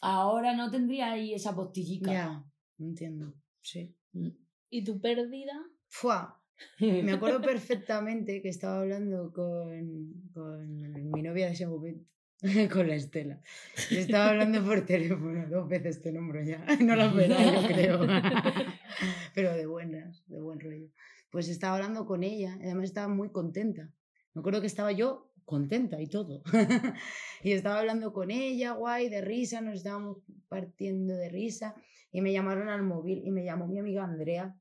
ahora no tendría ahí esa postillica. Ya, entiendo. Sí. Mm. ¿Y tu pérdida? Fua. Me acuerdo perfectamente que estaba hablando con, con mi novia de ese momento, con la Estela. Le estaba hablando por teléfono, dos veces te nombro ya. No la verá, yo creo. Pero de buenas, de buen rollo. Pues estaba hablando con ella, además estaba muy contenta. Me acuerdo que estaba yo contenta y todo. y estaba hablando con ella, guay, de risa, nos estábamos partiendo de risa. Y me llamaron al móvil y me llamó mi amiga Andrea.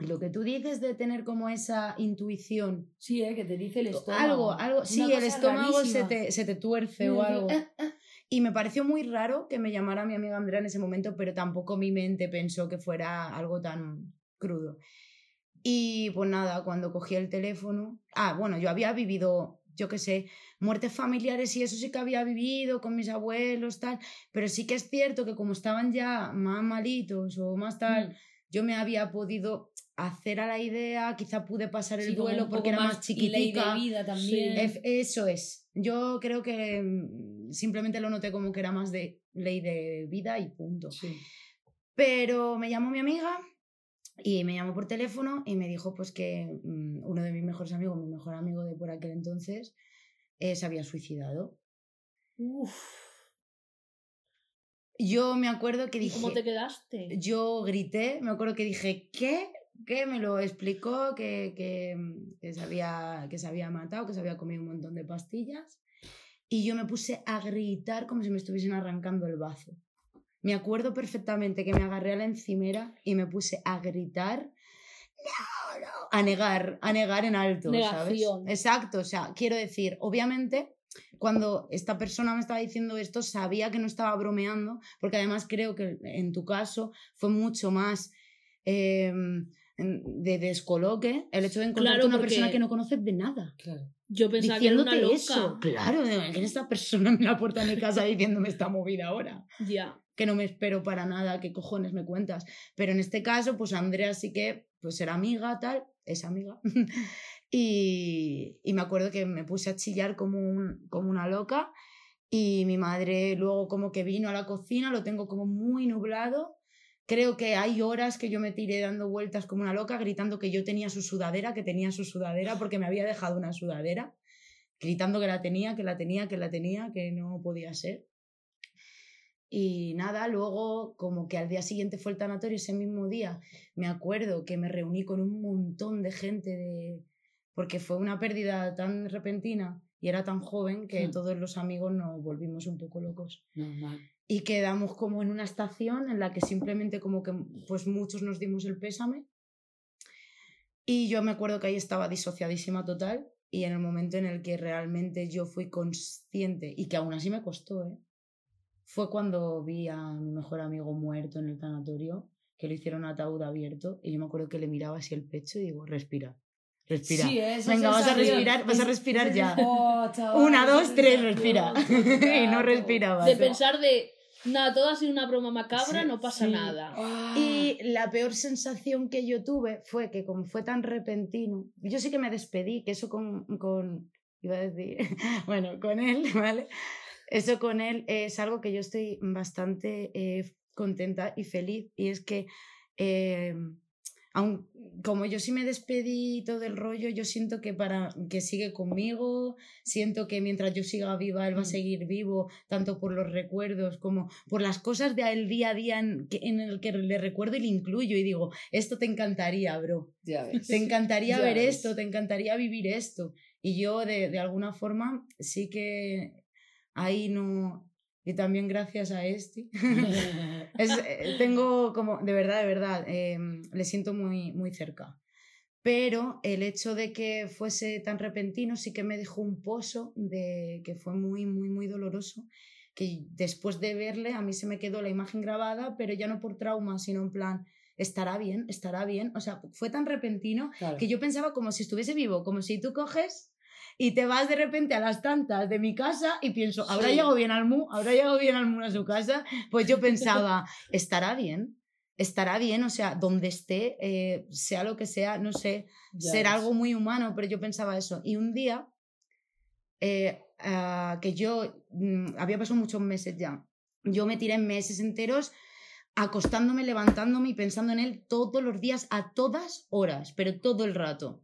Y lo que tú dices de tener como esa intuición, Sí, ¿eh? que te dice el estómago. algo, algo, Una sí, el estómago se te, se te tuerce o algo. eh, eh. Y me pareció muy raro que me llamara mi amiga Andrea en ese momento, pero tampoco mi mente pensó que fuera algo tan crudo. Y pues nada, cuando cogí el teléfono, ah, bueno, yo había vivido, yo qué sé, muertes familiares y eso sí que había vivido con mis abuelos, tal, pero sí que es cierto que como estaban ya más malitos o más tal, Mm. yo me había podido hacer a la idea, quizá pude pasar el Sí, duelo porque era más y ley chiquitica. de vida también. Eso es. Yo creo que mm, simplemente lo noté como que era más de ley de vida y punto. Sí. Pero me llamó mi amiga y me llamó por teléfono y me dijo pues que mm, uno de mis mejores amigos, mi mejor amigo de por aquel entonces, eh, se había suicidado. Uf, Yo me acuerdo que ¿y dije, cómo te quedaste? yo grité, me acuerdo que dije, ¿qué? ¿Qué? Me lo explicó que, que, mm, que se había, que se había matado, que se había comido un montón de pastillas. Y yo me puse a gritar como si me estuviesen arrancando el bazo. Me acuerdo perfectamente que me agarré a la encimera y me puse a gritar, no, no, a negar, a negar en alto, Negación. ¿sabes? Exacto, o sea, quiero decir, obviamente, cuando esta persona me estaba diciendo esto, sabía que no estaba bromeando, porque además creo que en tu caso fue mucho más eh, de descoloque el hecho de encontrarte Claro, una persona que no conoces de nada. Claro. Yo pensaba que era una Diciéndote loca. eso, claro, esta persona en la puerta de mi casa diciéndome está movida ahora Ya. Que no me espero para nada, qué cojones me cuentas. Pero en este caso, pues Andrea sí que, pues era amiga, tal, es amiga. y, y me acuerdo que me puse a chillar como, un- como una loca y mi madre luego como que vino a la cocina, lo tengo como muy nublado. Creo que hay horas que yo me tiré dando vueltas como una loca, gritando que yo tenía su sudadera, que tenía su sudadera, porque me había dejado una sudadera, gritando que la tenía, que la tenía, que la tenía, que no podía ser. Y nada, luego como que al día siguiente fue el tanatorio, ese mismo día, me acuerdo que me reuní con un montón de gente de... porque fue una pérdida tan repentina y era tan joven que Hmm. todos los amigos nos volvimos un poco locos. Normal. Y quedamos como en una estación en la que simplemente como que pues muchos nos dimos el pésame. Y yo me acuerdo que ahí estaba disociadísima total. y en el momento en el que realmente yo fui consciente y que aún así me costó, ¿eh? Fue cuando vi a mi mejor amigo muerto en el tanatorio, que le hicieron ataúd abierto y yo me acuerdo que le miraba así el pecho y digo, respira. Respira. Sí, esa Venga, vas a respirar, vas a Es- respirar ya. Oh, chaval, Una, dos, tres, respira. y no respiraba. De pensar de, nada, todo ha sido una broma macabra, Sí, no pasa sí. nada. Ah. Y la peor sensación que yo tuve fue que como fue tan repentino, yo sí que me despedí, que eso con, con iba a decir, bueno, con él, ¿vale? Eso con él es algo que yo estoy bastante eh, contenta y feliz y es que eh, aun, como yo sí me despedí todo el rollo, yo siento que para que sigue conmigo, siento que mientras yo siga viva él va a Mm. seguir vivo, tanto por los recuerdos como por las cosas del día a día en, que- en el que le recuerdo y le incluyo y digo, esto te encantaría, bro. Ya ves. Te encantaría Ya ver ves. esto, te encantaría vivir esto. Y yo de, de alguna forma sí que ahí no... Y también gracias a este. Es, eh, tengo como, de verdad, de verdad, eh, le siento muy, muy cerca. Pero el hecho de que fuese tan repentino sí que me dejó un pozo de que fue muy, muy, muy doloroso. Que después de verle a mí se me quedó la imagen grabada, pero ya no por trauma, sino en plan, estará bien, estará bien. O sea, fue tan repentino Claro. que yo pensaba como si estuviese vivo, como si tú coges y te vas de repente a las tantas de mi casa y pienso, ¿habrá Sí. llegado bien al MU? ¿Habrá llegado bien al MU a su casa? Pues yo pensaba, estará bien, estará bien, o sea, donde esté, eh, sea lo que sea, no sé, ves. algo muy humano, pero yo pensaba eso. Y un día, eh, ah, que yo, mm, había pasado muchos meses ya, yo me tiré meses enteros acostándome, levantándome y pensando en él todos los días, a todas horas, pero todo el rato.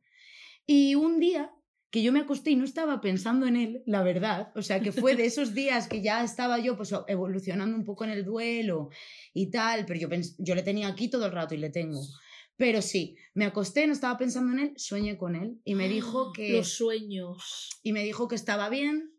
Y un día que yo me acosté y no estaba pensando en él, la verdad, o sea, que fue de esos días que ya estaba yo pues evolucionando un poco en el duelo y tal, pero yo, pens- yo le tenía aquí todo el rato y le tengo. Pero sí, me acosté, no estaba pensando en él, soñé con él y me dijo que Los sueños. y me dijo que estaba bien.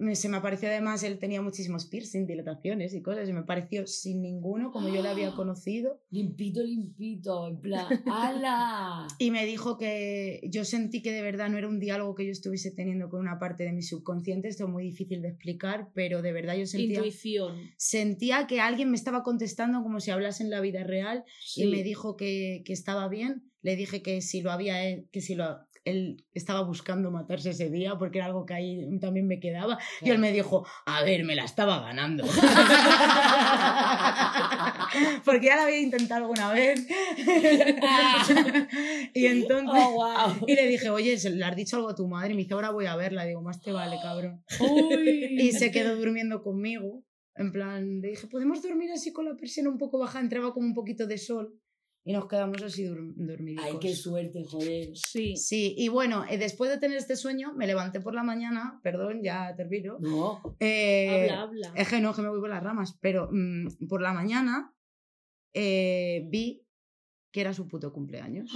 Me- Se me apareció además, él tenía muchísimos piercing, dilataciones y cosas, y me pareció sin ninguno como yo le había conocido. Limpito, limpito, en plan, ¡ala! Y me dijo que yo sentí que de verdad no era un diálogo que yo estuviese teniendo con una parte de mi subconsciente, esto es muy difícil de explicar, pero de verdad yo sentía, Intuición. sentía que alguien me estaba contestando como si hablase en la vida real Sí. y me dijo que, que estaba bien. Le dije que si lo había, que si lo, él estaba buscando matarse ese día porque era algo que ahí también me quedaba. Y él me dijo, a ver, me la estaba ganando. porque ya la había intentado alguna vez. y entonces... Oh, wow. Y le dije, oye, ¿se ¿le has dicho algo a tu madre? Y me dice, ahora voy a verla. Digo, más te vale, cabrón. Uy. Y se quedó durmiendo conmigo. En plan, le dije, ¿podemos dormir así con la persiana un poco baja? Entraba como un poquito de sol. Y nos quedamos así dur- dormidicos. Ay, qué suerte, joder. Sí. Sí, y bueno, eh, después de tener este sueño, me levanté por la mañana, perdón, ya termino. No. Eh, Habla, habla. Es que no, que me voy por las ramas, pero mm, por la mañana eh, vi que era su puto cumpleaños.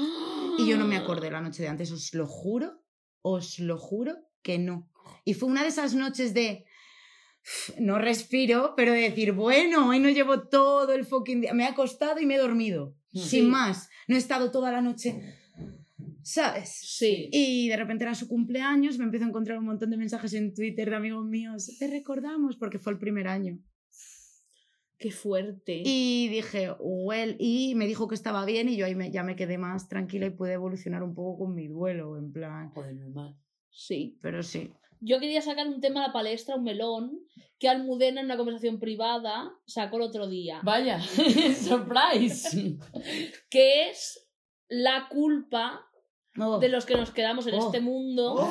Y yo no me acordé la noche de antes, os lo juro, os lo juro que no. Y fue una de esas noches de no respiro, pero de decir, bueno, hoy no llevo todo el fucking día. Me he acostado y me he dormido, Sí. sin más. No he estado toda la noche, ¿sabes? Sí. Y de repente era su cumpleaños, me empiezo a encontrar un montón de mensajes en Twitter de amigos míos, te recordamos porque fue el primer año. Qué fuerte. Y dije, well, y me dijo que estaba bien y yo ahí me- ya me quedé más tranquila y pude evolucionar un poco con mi duelo, en plan, Joder, normal. Sí. pero sí. Yo quería sacar un tema a la palestra, un melón, que Almudena en una conversación privada sacó el otro día, Vaya, surprise. que es la culpa Oh, de los que nos quedamos en Oh. este mundo Oh.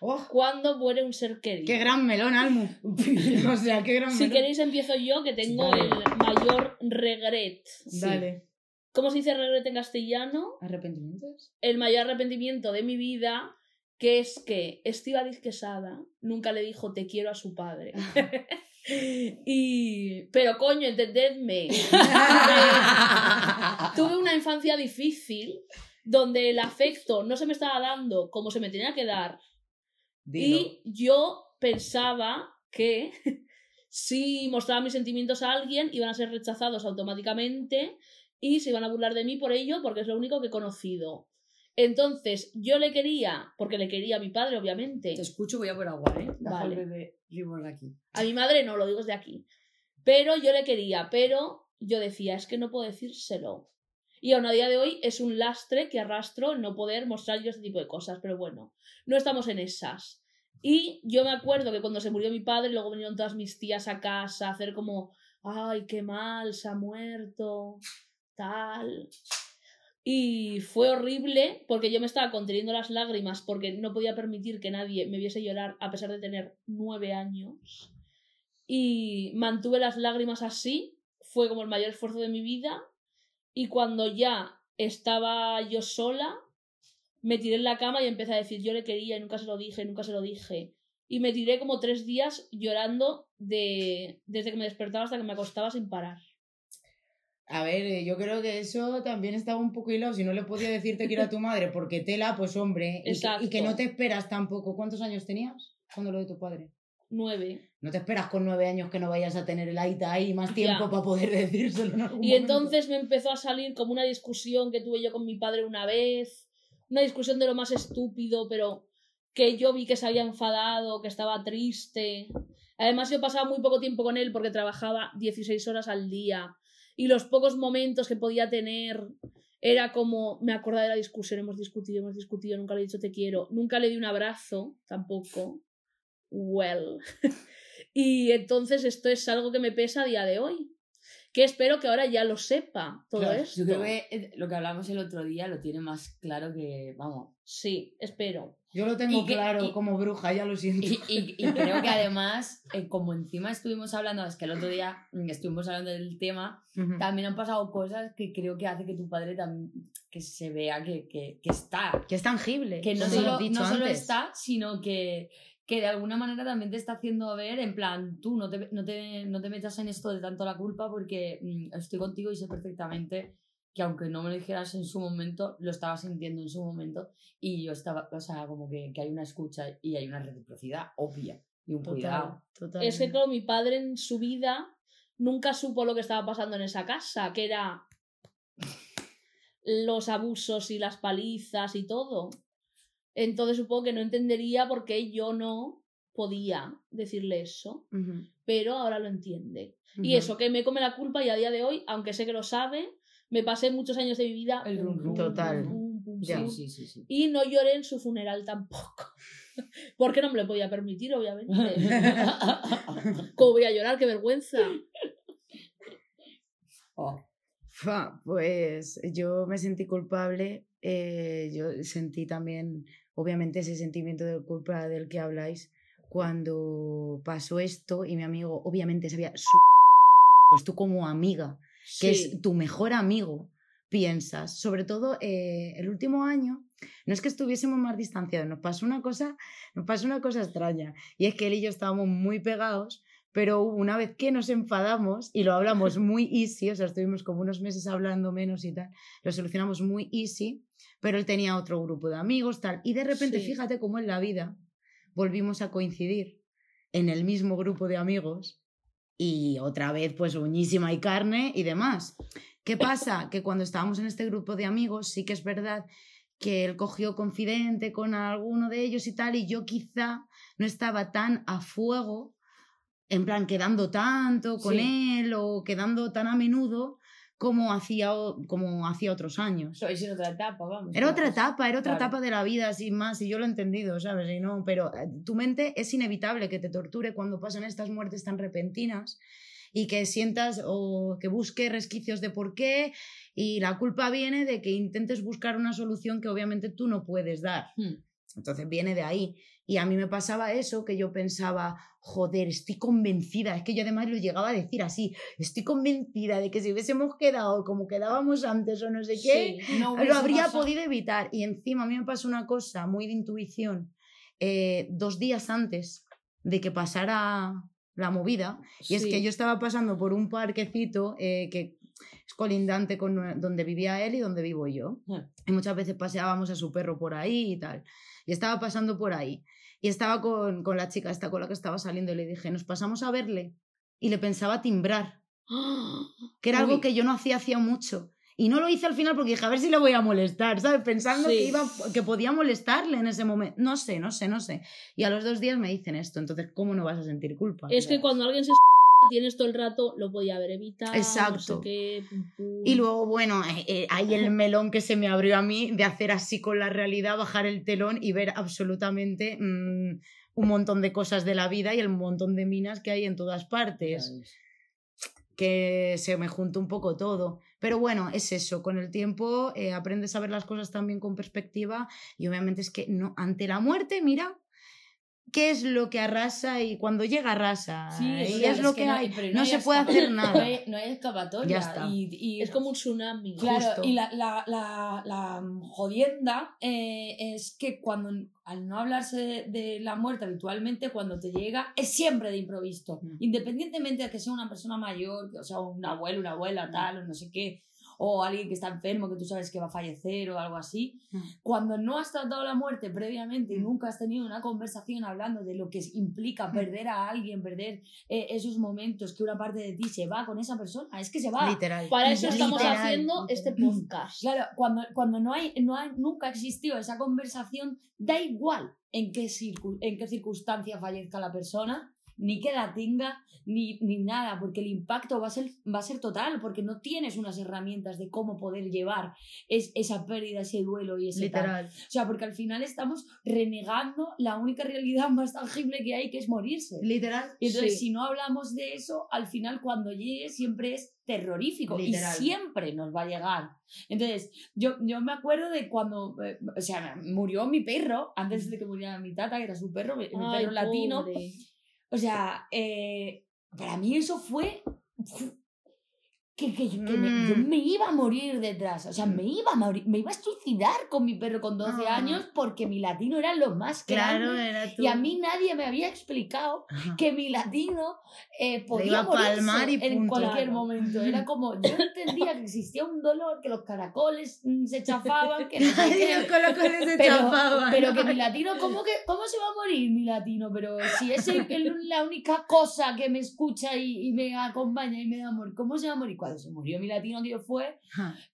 oh, cuando muere un ser querido. ¡Qué gran melón, Almu! o sea, qué gran Si melón. queréis empiezo yo, que tengo Dale. el mayor regret. Dale. ¿Cómo se dice regret en castellano? ¿Arrepentimientos? El mayor arrepentimiento de mi vida, que es que Estíbaliz Quesada nunca le dijo te quiero a su padre. y... Pero coño, entendedme. Tuve una infancia difícil donde el afecto no se me estaba dando como se me tenía que dar Dilo. y yo pensaba que si mostraba mis sentimientos a alguien iban a ser rechazados automáticamente y se iban a burlar de mí por ello porque es lo único que he conocido. Entonces, yo le quería, porque le quería a mi padre, obviamente. Te escucho, voy a por agua, ¿eh? Deja Vale. el bebé reborn aquí. A mi madre no, lo digo desde aquí. Pero yo le quería, pero yo decía, es que no puedo decírselo. Y aún a día de hoy es un lastre que arrastro no poder mostrar yo este tipo de cosas, pero bueno, no estamos en esas. Y yo me acuerdo que cuando se murió mi padre, luego vinieron todas mis tías a casa a hacer como, ay, qué mal, se ha muerto, tal. Y fue horrible porque yo me estaba conteniendo las lágrimas porque no podía permitir que nadie me viese llorar a pesar de tener nueve años. Y mantuve las lágrimas así, fue como el mayor esfuerzo de mi vida. Y cuando ya estaba yo sola, me tiré en la cama y empecé a decir yo le quería y nunca se lo dije, nunca se lo dije. Y me tiré como tres días llorando de... desde que me despertaba hasta que me acostaba sin parar. A ver, eh, yo creo que eso también estaba un poco hilado. Si no le podía decir te quiero a tu madre porque tela, pues hombre. y que- Y que, no te esperas tampoco. ¿Cuántos años tenías cuando lo de tu padre? Nueve. No te esperas con nueve años que no vayas a tener el aita ahí más tiempo Ya. para poder decírselo en algún Y momento. entonces me empezó a salir como una discusión que tuve yo con mi padre una vez, una discusión de lo más estúpido, pero que yo vi que se había enfadado, que estaba triste. Además yo pasaba muy poco tiempo con él porque trabajaba 16 horas al día y los pocos momentos que podía tener era como, me acordaba de la discusión, hemos discutido, hemos discutido, nunca le he dicho te quiero, nunca le di un abrazo, tampoco. Well. y entonces esto es algo que me pesa a día de hoy. Que espero que ahora ya lo sepa todo Claro, esto. Yo creo que eh, lo que hablamos el otro día lo tiene más claro que, vamos. Sí, espero. Yo lo tengo y que- claro y- como bruja, ya lo siento. Y, creo que además, eh, como encima estuvimos hablando, es que el otro día mm, estuvimos hablando del tema, también han pasado cosas que creo que hace que tu padre también que se vea que, que, que está. Que es tangible. Que no solo, no está, sino que, que de alguna manera también te está haciendo ver, en plan, tú no te, no te, no te metas en esto de tanto la culpa porque mm, estoy contigo y sé perfectamente que aunque no me lo dijeras en su momento, lo estaba sintiendo en su momento y yo estaba, o sea, como que, que hay una escucha y hay una reciprocidad obvia y un cuidado. Total. Es que, claro, mi padre en su vida nunca supo lo que estaba pasando en esa casa, que era los abusos y las palizas y todo. Entonces supongo que no entendería por qué yo no podía decirle eso, pero ahora lo entiende. Y eso, que me come la culpa y a día de hoy, aunque sé que lo sabe, me pasé muchos años de mi vida. El rum, rum, Total. pum, Ya. pum, Sí, sí, sí. sí. y no lloré en su funeral tampoco. Porque no me lo podía permitir, obviamente. ¿Cómo voy a llorar? ¡Qué vergüenza! Oh, Fa, Pues yo me sentí culpable, eh, yo sentí también, obviamente, ese sentimiento de culpa del que habláis cuando pasó esto y mi amigo, obviamente, sabía su... Pues tú como amiga, que Sí. es tu mejor amigo, piensas, sobre todo eh, el último año, no es que estuviésemos más distanciados, nos pasó una cosa, nos pasó una cosa extraña, y es que él y yo estábamos muy pegados, pero una vez que nos enfadamos y lo hablamos muy easy, o sea, estuvimos como unos meses hablando menos y tal, lo solucionamos muy easy, pero él tenía otro grupo de amigos, tal, y de repente, Sí. fíjate cómo en la vida volvimos a coincidir en el mismo grupo de amigos y otra vez pues uñísima y carne y demás. ¿Qué pasa? Que cuando estábamos en este grupo de amigos sí que es verdad que él cogió confidente con alguno de ellos y tal y yo quizá no estaba tan a fuego, en plan quedando tanto con Sí. él o quedando tan a menudo como hacía, como hacía otros años. Sois en otra etapa, vamos. Era otra etapa, era otra claro. etapa de la vida, sin más, y yo lo he entendido, ¿sabes? Y no, pero eh, tu mente es inevitable que te torture cuando pasan estas muertes tan repentinas y que sientas o que busques resquicios de por qué y la culpa viene de que intentes buscar una solución que obviamente tú no puedes dar. Hmm. Entonces viene de ahí. Y a mí me pasaba eso, que yo pensaba, joder, estoy convencida, es que yo además lo llegaba a decir así, estoy convencida de que si hubiésemos quedado como quedábamos antes o no sé qué, Sí. No lo habría pasado. podido evitar. Y encima a mí me pasó una cosa muy de intuición. eh, dos días antes de que pasara la movida, y es que yo estaba pasando por un parquecito eh, que es colindante con donde vivía él y donde vivo yo. Ah. Y muchas veces paseábamos a su perro por ahí y tal. Y estaba pasando por ahí. Y estaba con, con la chica esta con la que estaba saliendo y le dije, nos pasamos a verle. Y le pensaba timbrar, que era algo que yo no hacía hacía mucho. Y no lo hice al final porque dije, a ver si le voy a molestar, ¿sabes? Pensando que, iba, que podía molestarle en ese momento. No sé, no sé, no sé. Y a los dos días me dicen esto, entonces, ¿cómo no vas a sentir culpa? Es que cuando alguien se tienes todo el rato, lo podía haber evitado. No sé Exacto. qué, pum, pum. Y luego, bueno, eh, eh, hay el melón que se me abrió a mí de hacer así con la realidad, bajar el telón y ver absolutamente mm, un montón de cosas de la vida y el montón de minas que hay en todas partes. que se me juntó un poco todo. Pero bueno, es eso, con el tiempo eh, aprendes a ver las cosas también con perspectiva y obviamente es que no, ante la muerte, mira, ¿qué es lo que arrasa? Y cuando llega arrasa, Sí, y o sea, es lo que, no hay, no, hay se puede hacer No nada. hay, no hay escapatoria. Ya está. Y, y- Es como un tsunami. Claro, Justo. y la, la, la, la jodienda eh, es que cuando, al no hablarse de, de la muerte habitualmente, cuando te llega, es siempre de improviso. Mm. Independientemente de que sea una persona mayor, o sea, un abuelo, una Mm. abuela, tal, o no sé qué, o alguien que está enfermo, que tú sabes que va a fallecer o algo así, Mm. cuando no has tratado la muerte previamente y Mm. nunca has tenido una conversación hablando de lo que implica perder a alguien, perder eh, esos momentos que una parte de ti se va con esa persona, es que se va. Literal. Para eso estamos Literal, haciendo literal. este podcast. Claro, cuando, cuando no hay, no hay, nunca existió esa conversación, da igual en qué, circu- en qué circunstancia fallezca la persona, ni que la tenga, ni, ni nada, porque el impacto va a, ser, va a ser total, porque no tienes unas herramientas de cómo poder llevar es, esa pérdida, ese duelo y ese tal. Literal. O sea, porque al final estamos renegando la única realidad más tangible que hay, que es morirse. Literal. Y entonces, Sí. si no hablamos de eso, al final cuando llegue siempre es terrorífico Literal. y siempre nos va a llegar. Entonces, yo, yo me acuerdo de cuando, eh, o sea, murió mi perro, antes de que muriera mi tata, que era su perro, mi, Ay, perro latino. O sea, eh, para mí eso fue... Que, que, que me, yo Mm. me iba a morir detrás, o sea, me iba a morir, me iba a suicidar con mi perro con 12 Ah. años porque mi latino era lo más Claro, grande era tú. y a mí nadie me había explicado Ajá. que mi latino eh, podía morirse en cualquier momento. Era como, yo entendía que existía un dolor, que los caracoles mm, se chafaban, que no sé Ay, qué. los colocones se Pero, chafaban. pero que mi latino, ¿cómo, que, ¿cómo se va a morir mi latino? Pero si es el- el- la única cosa que me escucha y, y me acompaña y me da amor, ¿cómo se va a morir? Cuando se murió mi latino, tío, fue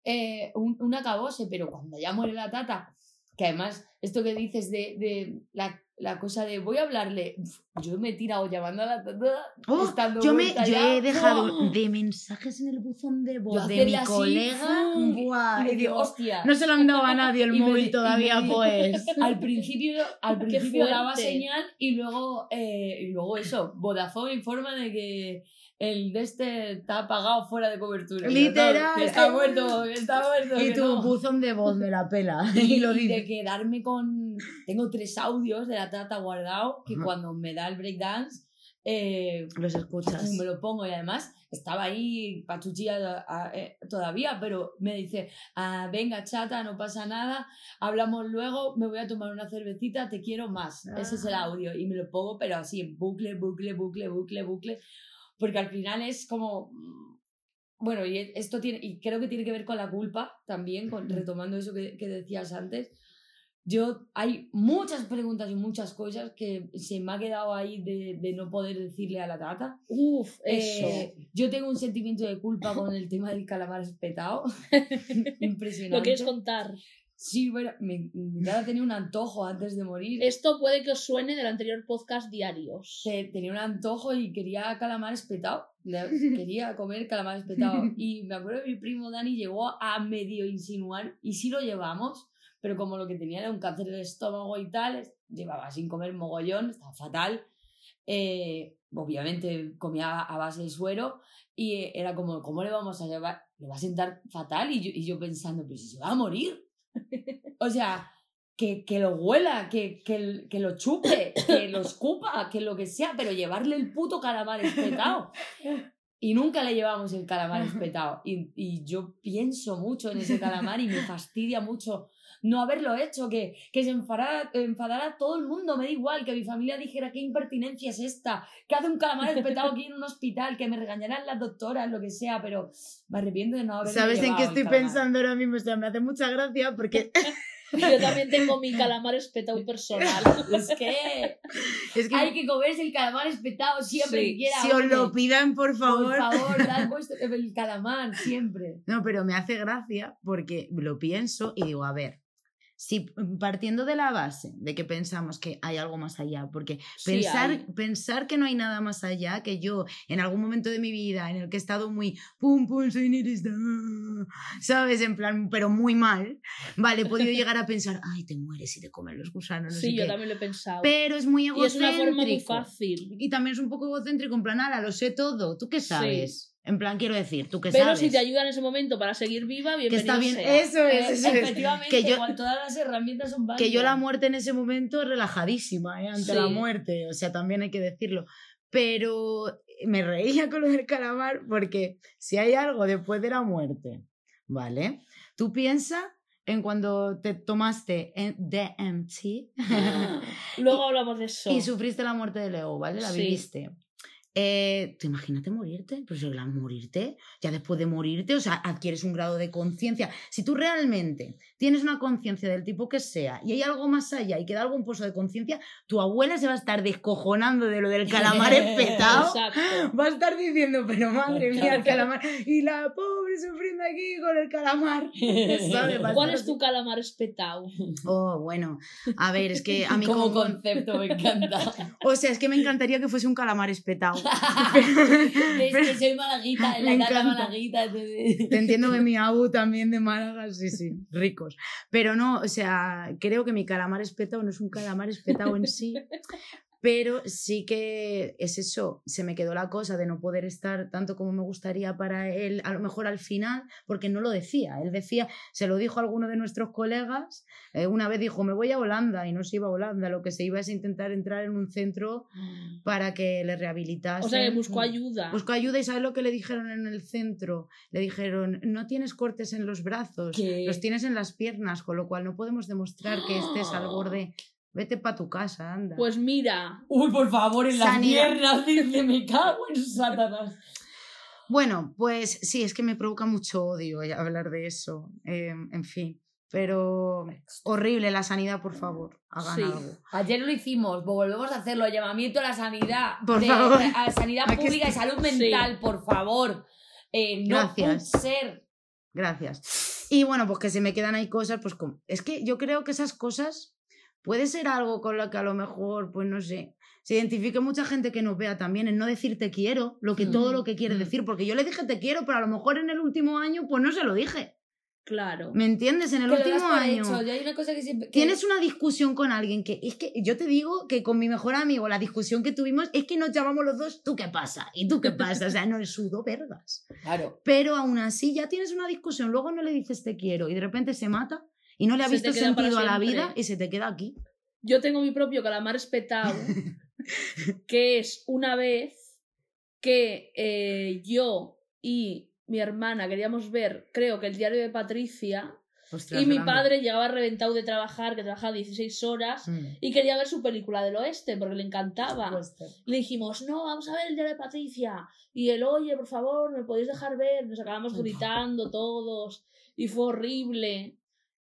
eh, un, un acabose, pero cuando ya muere la tata, que además, esto que dices de, de la, la cosa de voy a hablarle, yo me he tirado llamando a la tata, Oh, estando Yo, me, yo he dejado ¡oh! de mensajes en el buzón de voz de mi así, colega. ¡fum! Buah, y y digo, hostia. no se lo han dado a nadie el me móvil y todavía, me pues. Al principio, al principio daba señal y luego, eh, y luego eso, Vodafone informa de que el de este está apagado fuera de cobertura. Literal. "No, Está muerto, está muerto. Y tu no". buzón de voz me la pela. y, Y lo y de dice. quedarme con... Tengo tres audios de la tata guardado que cuando me da el breakdance eh, Los escuchas. me lo pongo y además estaba ahí pachuchilla eh, todavía, pero me dice, "Ah, venga chata, no pasa nada, hablamos luego, me voy a tomar una cervecita, te quiero más. Ese es el Ah. audio y me lo pongo, pero así en bucle, bucle, bucle, bucle, bucle, porque al final es como... mm, Bueno, y esto tiene, y creo que tiene que ver con la culpa también, con, retomando eso que, que decías antes. Yo, hay muchas preguntas y muchas cosas que se me ha quedado ahí de, de no poder decirle a la tata. Uf, eso. Eh, yo tengo un sentimiento de culpa con el tema del calamar espetado. Impresionante. ¿Lo quieres contar? Sí, bueno, mi, mi tata tenía un antojo antes de morir. Esto puede que os suene del anterior podcast diarios. Te- tenía un antojo y quería calamar espetado. Quería comer calamar espetado. Y me acuerdo que mi primo Dani llegó a medio insinuar, y sí lo llevamos, pero como lo que tenía era un cáncer de estómago y tal, llevaba sin comer mogollón, estaba fatal. Eh, obviamente comía a base de suero y eh, era como, ¿cómo le vamos a llevar? Le va a sentar fatal y yo, y yo pensando, pero si se va a morir. O sea, que, que lo huela, que, que, que lo chupe, que lo escupa, que lo que sea, pero llevarle el puto calamar espetado. Y nunca le llevamos el calamar espetado. Y, y yo pienso mucho en ese calamar y me fastidia mucho no haberlo hecho, que, que se enfadara, enfadara todo el mundo, me da igual, que mi familia dijera qué impertinencia es esta, que hace un calamar espetado aquí en un hospital, que me regañarán las doctoras, lo que sea, pero me arrepiento de no haber ¿Sabes en qué estoy pensando ahora mismo? O sea, me hace mucha gracia porque Yo también tengo mi calamar espetado personal. Es que Es que hay que comerse el calamar espetado siempre Sí, que quiera. si os lo pidan, por favor. Por favor, dad el calamar siempre. No, pero me hace gracia porque lo pienso y digo, a ver, si partiendo de la base de que pensamos que hay algo más allá, porque Sí, pensar, hay. pensar que no hay nada más allá, que yo en algún momento de mi vida en el que he estado muy pum pum soy nihilista, ¿sabes? En plan, pero muy mal, vale, he podido llegar a pensar, ay, te mueres y te comen los gusanos, no Sí, sé yo qué. también lo he pensado. Pero es muy y es una egocéntrico. forma muy fácil. Y también es un poco egocéntrico, en plan, ala, lo sé todo, ¿tú qué sabes? En plan, quiero decir, ¿tú Pero sabes? si te ayuda en ese momento para seguir viva, bienvenido que está bien, sea. eso es, eso es. Efectivamente, Que yo- todas las herramientas son válidas. Que yo la muerte en ese momento relajadísima, ¿eh? ante la Sí. muerte, o sea, también hay que decirlo. Pero me reía con lo del calamar porque si hay algo después de la muerte, ¿vale? Tú piensas en cuando te tomaste DMT Luego hablamos de eso. y sufriste la muerte de Leo, ¿vale? La Sí. viviste. Eh, ¿Tú imagínate morirte? Pero si la morirte, ya después de morirte, o sea, adquieres un grado de conciencia. Si tú realmente tienes una conciencia del tipo que sea y hay algo más allá y queda algún pozo de conciencia, tu abuela se va a estar descojonando de lo del calamar espetado. Va a estar diciendo, pero madre mía, el calamar. Y la pobre sufriendo aquí con el calamar. ¿Cuál es tu calamar espetado? Oh, bueno. A ver, es que a mí Como como... concepto me encanta. O sea, es que me encantaría que fuese un calamar espetado. es que soy malaguita, en la encanta. malaguita. Te entiendo que mi abu también de Málaga, sí, sí, ricos. Pero no, o sea, creo que mi calamar espetado no es un calamar espetado en sí, pero sí que es eso, se me quedó la cosa de no poder estar tanto como me gustaría para él, a lo mejor al final, porque no lo decía. Él decía, se lo dijo a alguno de nuestros colegas, eh, una vez dijo, me voy a Holanda, y no se iba a Holanda, lo que se iba es intentar entrar en un centro para que le rehabilitasen. O sea, que buscó ayuda. Buscó ayuda y ¿sabes lo que le dijeron en el centro? Le dijeron, no tienes cortes en los brazos, ¿Qué? los tienes en las piernas, con lo cual no podemos demostrar que estés al borde. Vete para tu casa, anda. Pues mira, Uy, por favor, en las Sanidad. piernas, dice, me cago en Satanás. Bueno, pues sí, es que me provoca mucho odio hablar de eso. eh, en fin, pero horrible la sanidad, por favor, hagan Sí. algo. Ayer lo hicimos, volvemos a hacerlo. Llamamiento a la sanidad. Por de- favor. A la sanidad Aquí pública y salud Sí. mental, por favor. Eh, no Gracias. ser. Gracias. Y bueno, pues que se me quedan ahí cosas, pues como... Es que yo creo que esas cosas puede ser algo con lo que a lo mejor, pues no sé, se identifique mucha gente que nos vea también en no decir te quiero, lo que todo Mm, lo que quiere mm. decir, porque yo le dije te quiero, pero a lo mejor en el último año pues no se lo dije. claro. ¿Me entiendes? En el Que último año. Yo hay una cosa que siempre. que- Tienes una discusión con alguien que es que yo te digo que con mi mejor amigo la discusión que tuvimos es que nos llamamos los dos, ¿tú qué pasa? ¿Y tú qué pasa? O sea, no sudo vergas. Claro. Pero aún así ya tienes una discusión, luego no le dices te quiero y de repente se mata y no le ha Se visto sentido a la vida y se te queda aquí. Yo tengo mi propio calamar espetado, que es una vez que eh, yo y mi hermana queríamos ver, creo que el diario de Patricia, y mi padre llegaba reventado de trabajar, que trabajaba 16 horas, Mm. y quería ver su película del oeste, porque le encantaba. Le dijimos, no, vamos a ver el diario de Patricia. Y él, oye, por favor, ¿me podéis dejar ver? Nos acabamos gritando todos. Y fue horrible.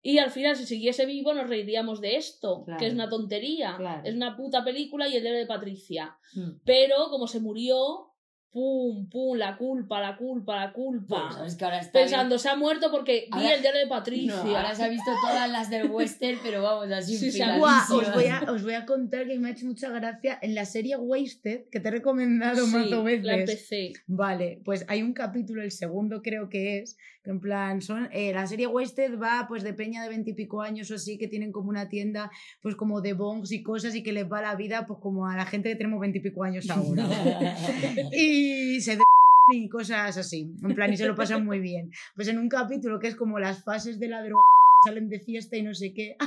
Y al final, si siguiese vivo, nos reiríamos de esto, Claro. que es una tontería. Claro. Es una puta película y el diario de Patricia. Mm. Pero como se murió, pum, pum, la culpa, la culpa, la culpa. Sabes que ahora está Pensando, se ha muerto porque vi Ahora- el diario de bien. Patricia. No, ahora se ha visto todas las del western, pero vamos, así Sí, se ha- enfiladísimas. Guau, os, voy a, os voy a contar que me ha hecho mucha gracia en la serie Wasted, que te he recomendado Sí, más veces. la empecé. Vale, pues hay un capítulo, el segundo creo que es, que en plan son, eh, la serie Wasted va pues de peña de veintipico años o así, que tienen como una tienda pues como de bongs y cosas y que les va la vida pues como a la gente que tenemos veintipico años ahora. ¿vale? Y se y cosas así, en plan y se lo pasan muy bien. Pues en un capítulo que es como las fases de la droga, salen de fiesta y no sé qué,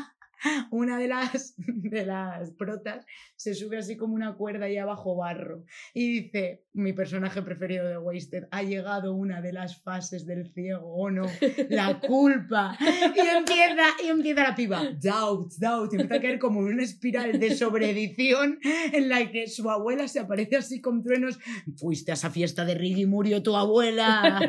una de las, de las protas se sube así como una cuerda y abajo barro. Y dice, mi personaje preferido de Wasted, ha llegado una de las fases del ciego, o no, la culpa. Y empieza, y empieza la piba, doubt, doubt, y empieza a caer como en una espiral de sobreedición en la que su abuela se aparece así con truenos, fuiste a esa fiesta de Riggy, murió tu abuela.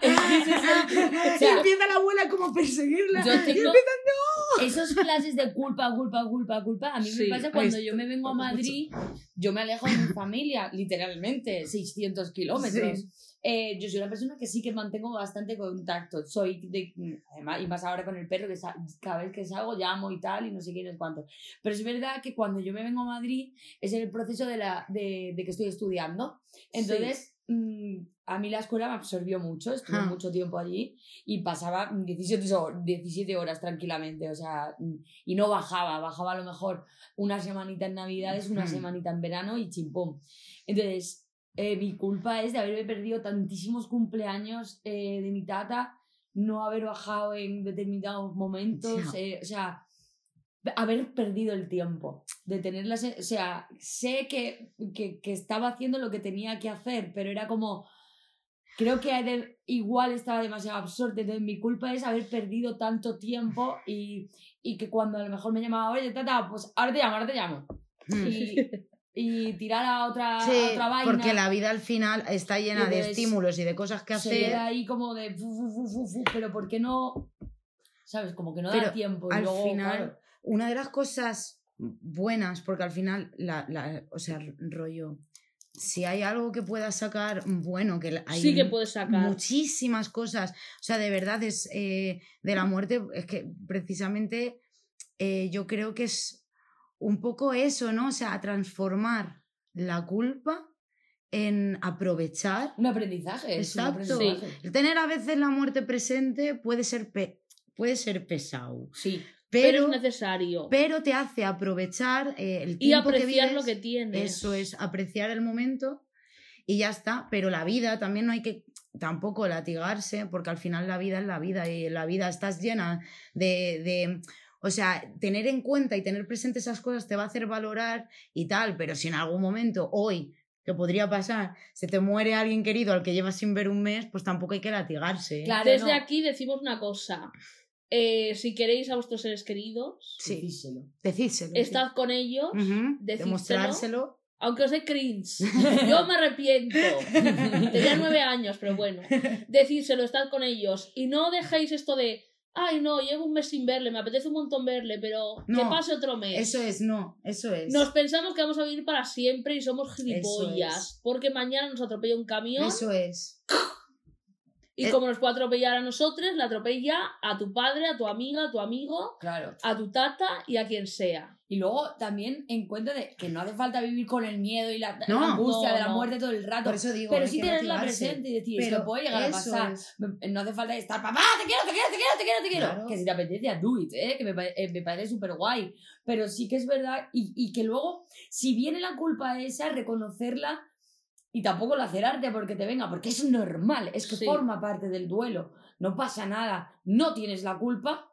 Y empieza la abuela como a perseguirla. Y empieza, no, esos clases de culpa, culpa, culpa, culpa, a mí Sí. me pasa cuando yo me vengo a. Madrid, yo me alejo de mi familia, literalmente, 600 kilómetros. Eh, yo soy una persona que sí que mantengo bastante contacto. Soy de. Además, y más ahora con el perro, que cada vez que salgo llamo y tal, y no sé qué, no sé cuánto. Pero es verdad que cuando yo me vengo a Madrid es en el proceso de, la, de, de que estoy estudiando. Entonces, mm, a mí la escuela me absorbió mucho, estuve Ah. mucho tiempo allí y pasaba 17, hor- 17 horas tranquilamente, o sea, y no bajaba, bajaba a lo mejor una semanita en Navidades, una Hmm. semanita en verano y chimpum. Entonces, eh, mi culpa es de haberme perdido tantísimos cumpleaños eh, de mi tata, no haber bajado en determinados momentos, eh, o sea, haber perdido el tiempo, de tenerla, o sea, sé que, que, que estaba haciendo lo que tenía que hacer, pero era como, creo que de- igual estaba demasiado absorta, entonces mi culpa es haber perdido tanto tiempo y, y que cuando a lo mejor me llamaba, oye, tata, pues ahora te llamo, ahora te llamo, Mm. y, y tirar a otra, a otra vaina. porque la vida al final está llena de entonces estímulos y de cosas que se hacer. queda ahí como de fu, fu, fu, pero ¿por qué no? ¿Sabes? Como que no da tiempo. Y al luego, final, claro, Una de las cosas buenas, porque al final, la, la- o sea, rollo, si hay algo que puedas sacar bueno, que hay sí que puedes sacar. muchísimas cosas, o sea, de verdad es eh, de la muerte, es que precisamente eh, yo creo que es un poco eso, ¿no? O sea, transformar la culpa en aprovechar un aprendizaje. es un Exacto. aprendizaje. Tener a veces la muerte presente puede ser, puede ser pesado, Sí. Pero, pero, es necesario. pero te hace aprovechar eh, el y tiempo que apreciar vives. lo que tienes. Eso es, apreciar el momento y ya está. Pero la vida también no hay que tampoco latigarse, porque al final la vida es la vida y la vida estás llena de, de- o sea, tener en cuenta y tener presente esas cosas te va a hacer valorar y tal, pero si en algún momento, hoy, que podría pasar, se te muere alguien querido al que llevas sin ver un mes, pues tampoco hay que latigarse. ¿eh? Claro, Desde no. aquí decimos una cosa. Eh, si queréis a vuestros seres queridos, Sí, Decíselo. decídselo. estad con ellos, Ujú, decídselo. Demostrárselo. aunque os dé cringe. Yo me arrepiento. Tenía nueve años, pero bueno. Decírselo, estad con ellos. Y no dejéis esto de, ay, no, llevo un mes sin verle, me apetece un montón verle, pero que No, pase otro mes. Eso es, no, eso es. Nos pensamos que vamos a vivir para siempre y somos gilipollas. es. Porque mañana nos atropella un camión Eso es. y eh. como nos puede atropellar a nosotros, le atropella a tu padre, a tu amiga, a tu amigo, Claro. a tu tata y a quien sea. Y luego también en cuenta de que no hace falta vivir con el miedo y la, la No, angustia no, de la muerte todo el rato. Por eso digo, pero sí tenerla presente y decir, Pero esto puede llegar a pasar. es. No hace falta estar, papá, te quiero, te quiero, te quiero, te quiero, te quiero. Claro. Que si te apetece, do it, ¿eh? que me, eh, me parece súper guay. Pero sí que es verdad, y, y que luego, si viene la culpa esa, reconocerla y tampoco lacerarte porque te venga, porque es normal, es que Sí. forma parte del duelo. No pasa nada, no tienes la culpa.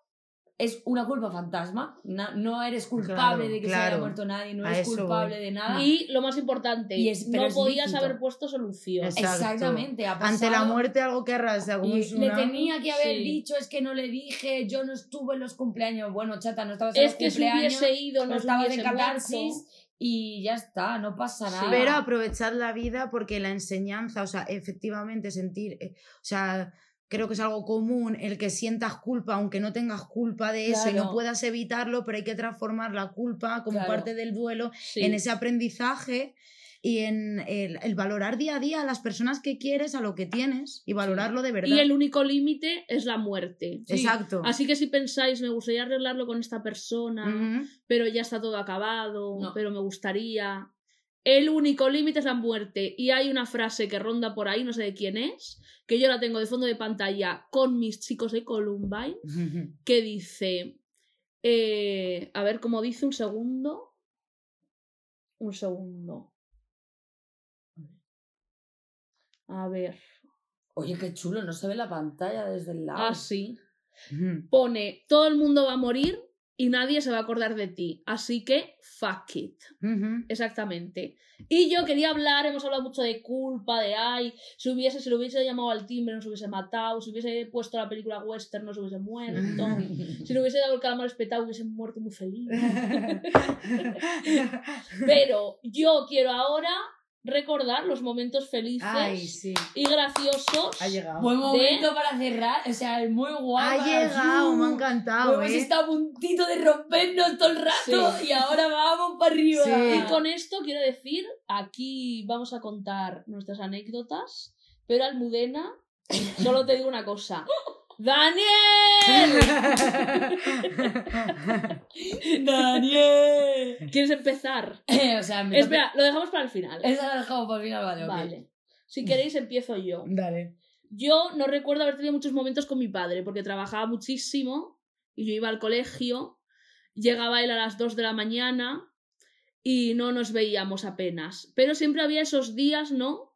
Es una culpa fantasma, na- no eres culpable Claro, de que se claro. haya muerto nadie, no A eres culpable voy. de nada. Y lo más importante, Y es- no podías lícito. haber puesto solución. Exacto. Exactamente, ha Ante la muerte algo que es le tenía que haber Sí. dicho, es que no le dije, yo no estuve en los cumpleaños. Bueno, chata, no estabas en Es los que si cumpleaños, hubiese ido, no no se estabas en catarsis muerto. Y ya está, no pasa nada. Pero aprovechar la vida porque la enseñanza, o sea, efectivamente sentir, eh, o sea, creo que es algo común el que sientas culpa, aunque no tengas culpa de eso y no puedas evitarlo, pero hay que transformar la culpa como Claro. parte del duelo Sí. en ese aprendizaje y en el, el valorar día a día a las personas que quieres, a lo que tienes y valorarlo de verdad. Y el único límite es la muerte. Sí. Exacto. Así que si pensáis, me gustaría arreglarlo con esta persona, pero ya está todo acabado, No. pero me gustaría. El único límite es la muerte. Y hay una frase que ronda por ahí, no sé de quién es, que yo la tengo de fondo de pantalla con mis chicos de Columbine, que dice. eh, a ver cómo dice un segundo. Un segundo. A ver. Oye, qué chulo, no se ve la pantalla desde el lado. Ah, sí. Pone: todo el mundo va a morir y nadie se va a acordar de ti. Así que, fuck it. Exactamente. Y yo quería hablar, hemos hablado mucho de culpa, de ay, si hubiese, si lo hubiese llamado al timbre nos hubiese matado, si hubiese puesto la película western nos hubiese muerto, si le hubiese dado el calamar espetado hubiese muerto muy feliz. Pero yo quiero ahora recordar los momentos felices Ay, sí. y graciosos. Ha llegado. Buen De- momento para cerrar, o sea, es muy guay. Ha llegado, me ha encantado, Hemos ¿eh? estado a puntito de rompernos todo el rato Sí. y ahora vamos para arriba. Sí. Y con esto quiero decir, aquí vamos a contar nuestras anécdotas, pero Almudena, solo te digo una cosa. ¡Daniel! Daniel. ¿Quieres empezar? o sea, Espera, lo dejamos para el final. Esa la dejamos para el final, vale. Vale. Si queréis, empiezo yo. Dale. Yo no recuerdo haber tenido muchos momentos con mi padre, porque trabajaba muchísimo y yo iba al colegio, llegaba él a las 2 de la mañana y no nos veíamos apenas. Pero siempre había esos días, ¿no?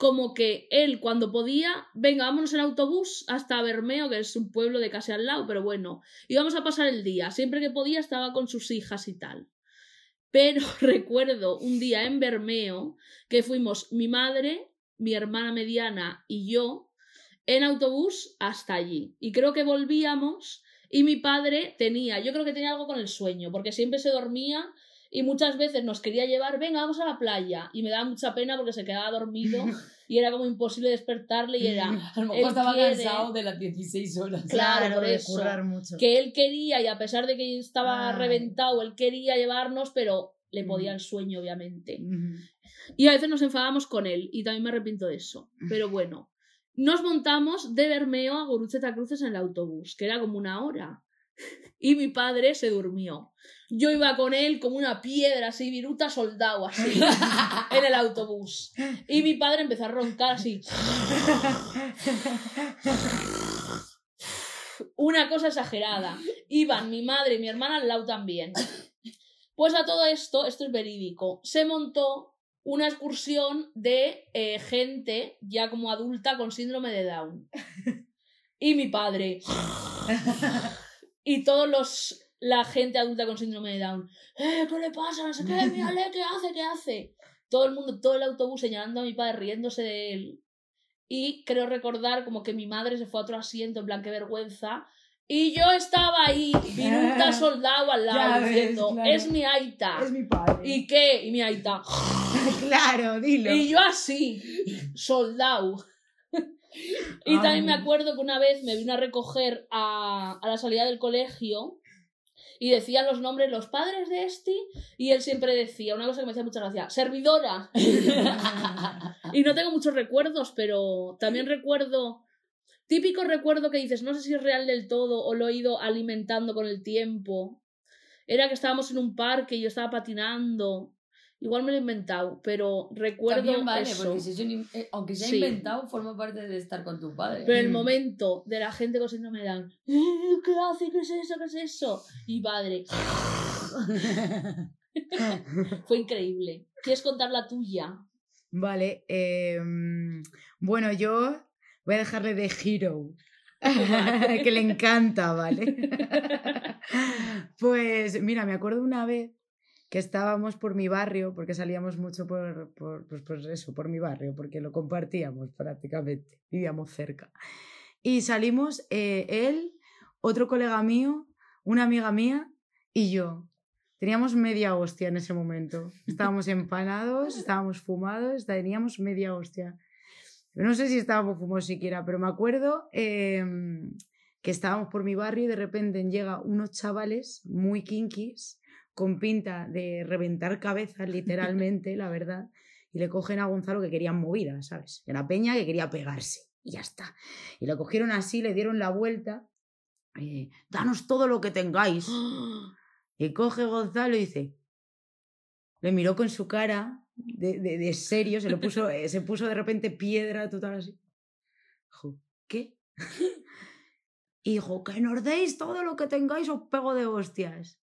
Como que él, cuando podía, venga, vámonos en autobús hasta Bermeo, que es un pueblo de casi al lado, pero bueno, íbamos a pasar el día. Siempre que podía estaba con sus hijas y tal. Pero recuerdo un día en Bermeo que fuimos mi madre, mi hermana mediana y yo en autobús hasta allí. Y creo que volvíamos y mi padre tenía, yo creo que tenía algo con el sueño, porque siempre se dormía y muchas veces nos quería llevar, venga, vamos a la playa. Y me daba mucha pena porque se quedaba dormido y era como imposible despertarle y era A lo mejor estaba quiere- cansado de las 16 horas. Claro, por de eso. currar mucho. que él quería y a pesar de que estaba Ay. reventado, él quería llevarnos, pero le podía el sueño, obviamente. Y a veces nos enfadábamos con él y también me arrepiento de eso. Pero bueno, nos montamos de Bermeo a Guruceta Cruces en el autobús, que era como una hora. Y mi padre se durmió. Yo iba con él como una piedra así, viruta soldado así, en el autobús. Y mi padre empezó a roncar así. Una cosa exagerada. Iban mi madre y mi hermana al lado también. Pues a todo esto, esto es verídico, se montó una excursión de eh, gente ya como adulta con síndrome de Down. Y mi padre. Y todos los la gente adulta con síndrome de Down. "Eh, ¿Qué le pasa? No sé qué, mírale, ¿qué hace? ¿Qué hace? Todo el mundo, todo el autobús señalando a mi padre, riéndose de él. Y creo recordar como que mi madre se fue a otro asiento, en plan, qué vergüenza. Y yo estaba ahí, viruta soldado al lado, ves, diciendo, claro. es mi aita. Es mi padre. ¿Y qué? Y mi aita. Claro, dilo. Y yo así, soldado. y Ay. también me acuerdo que una vez me vino a recoger a, a la salida del colegio y decían los nombres, los padres de este, y él siempre decía, una cosa que me hacía mucha gracia, servidora. y no tengo muchos recuerdos, pero también recuerdo, típico recuerdo que dices, no sé si es real del todo o lo he ido alimentando con el tiempo. Era que estábamos en un parque y yo estaba patinando. Igual me lo he inventado, pero recuerdo También vale, eso. porque si es un eh, aunque sea Sí. inventado, forma parte de estar con tu padre. Pero el Mm. momento de la gente con síndrome de Down, "Eh, ¿qué hace? ¿Qué es eso? ¿Qué es eso? Y padre, fue increíble. ¿Quieres contar la tuya? Vale, em, bueno, yo voy a dejarle de Hero, que le encanta, ¿vale? pues mira, me acuerdo una vez que estábamos por mi barrio, porque salíamos mucho por, por, pues, por eso, por mi barrio, porque lo compartíamos prácticamente, vivíamos cerca. Y salimos eh, él, otro colega mío, una amiga mía y yo. Teníamos media hostia en ese momento. Estábamos empanados, estábamos fumados, teníamos media hostia. No sé si estábamos fumados siquiera, pero me acuerdo em, que estábamos por mi barrio y de repente llega unos chavales muy kinkis, con pinta de reventar cabezas, literalmente, la verdad, y le cogen a Gonzalo que querían movida, ¿sabes? Era Peña que quería pegarse, y ya está. Y lo cogieron así, le dieron la vuelta, eh, danos todo lo que tengáis. Y coge Gonzalo y dice, le miró con su cara de, de- de serio, se, lo puso, eh, se puso de repente piedra total así. Dijo, ¿qué? Y dijo, que nos deis todo lo que tengáis, os pego de hostias.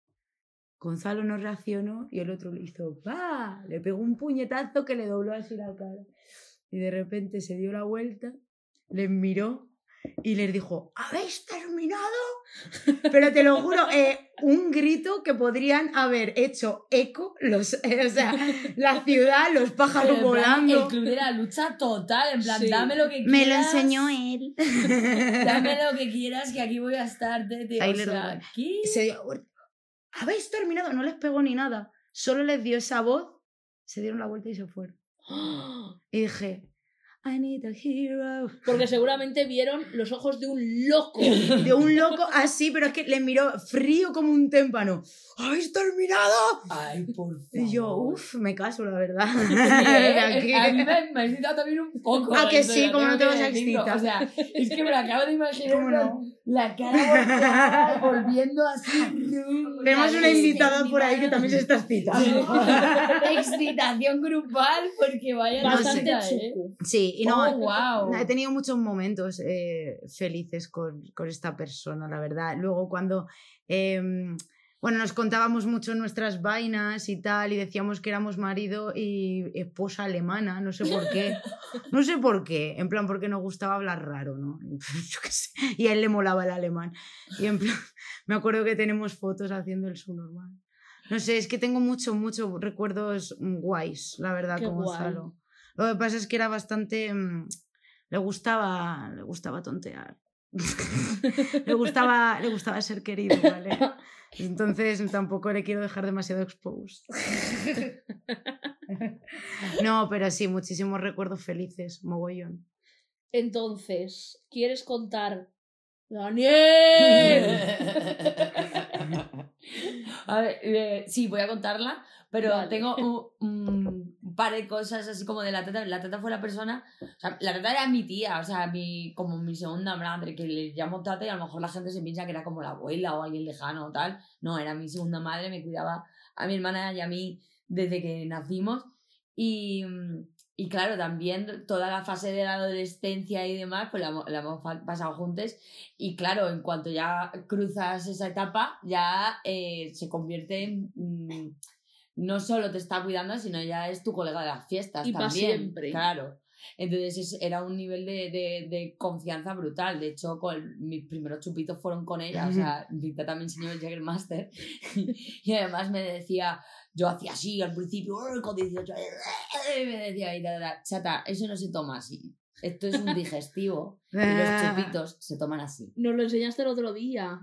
Gonzalo no reaccionó y el otro le hizo, ¡va! Le pegó un puñetazo que le dobló así la cara. Y de repente se dio la vuelta, les miró y les dijo, ¿habéis terminado? Pero te lo juro, eh, un grito que podrían haber hecho eco, los, eh, o sea, la ciudad, los Pero pájaros en plan, volando. El club de la lucha total, en plan, Sí. dame lo que quieras. Me lo enseñó él. Dame lo que quieras, que aquí voy a estar, tete. O sea, Durden. ¿qué? se dio la vuelta. ¿Habéis terminado? No les pegó ni nada. Solo les dio esa voz, se dieron la vuelta y se fueron. Y dije, I need a hero. Porque seguramente vieron los ojos de un loco. De un loco así, pero es que le miró frío como un témpano. ¿Habéis terminado? Ay, por favor. Y yo, uff, me caso, la verdad. Sí, ¿eh? A mí me, me ha excitado también un poco. Ah, que sí, ya ¿cómo no te vas a excitar? O sea, es que me lo acabo de imaginar. ¿Cómo no? La cara volviendo así. Tenemos una invitada por ahí que también se está excitando. Excitación grupal, porque vaya Bastante cita, ¿eh? Sí, y no, Oh, wow. he tenido muchos momentos eh, felices con, con esta persona, la verdad. Luego cuando, em, bueno, nos contábamos mucho nuestras vainas y tal, y decíamos que éramos marido y esposa alemana, no sé por qué. No sé por qué, en plan porque nos gustaba hablar raro, ¿no? Yo qué sé. Y a él le molaba el alemán. Y en plan, me acuerdo que tenemos fotos haciendo el subnormal. No sé, es que tengo muchos, muchos recuerdos guays, la verdad, Qué con guay. Gonzalo. Lo que pasa es que era bastante. mm, le gustaba. Le gustaba tontear. le, gustaba, le gustaba ser querido, ¿vale? Entonces tampoco le quiero dejar demasiado exposed. no, pero sí, muchísimos recuerdos felices, mogollón. Entonces, ¿quieres contar? ¡Daniel! A ver, eh, sí, voy a contarla, pero Vale. tengo un, un par de cosas así como de la tata. La tata fue la persona, o sea, la tata era mi tía, o sea, mi, como mi segunda madre, que le llamo tata y a lo mejor la gente se piensa que era como la abuela o alguien lejano o tal. No, era mi segunda madre, me cuidaba a mi hermana y a mí desde que nacimos. Y, y claro, también toda la fase de la adolescencia y demás, pues la, la hemos pasado juntos. Y claro, en cuanto ya cruzas esa etapa, ya eh, se convierte en. mm, no solo te está cuidando, sino ya es tu colega de las fiestas Y también. siempre. Claro. Entonces es- era un nivel de, de- de confianza brutal. De hecho, con, mis primeros chupitos fueron con ella. O sea, mi tata me enseñó el Jägermaster. y además me decía, yo hacía así al principio, "Uy, con 18 años", y me decía, y ta, ta, chata, eso no se toma así. Esto es un digestivo. y los chupitos se toman así. Nos lo enseñaste el otro día.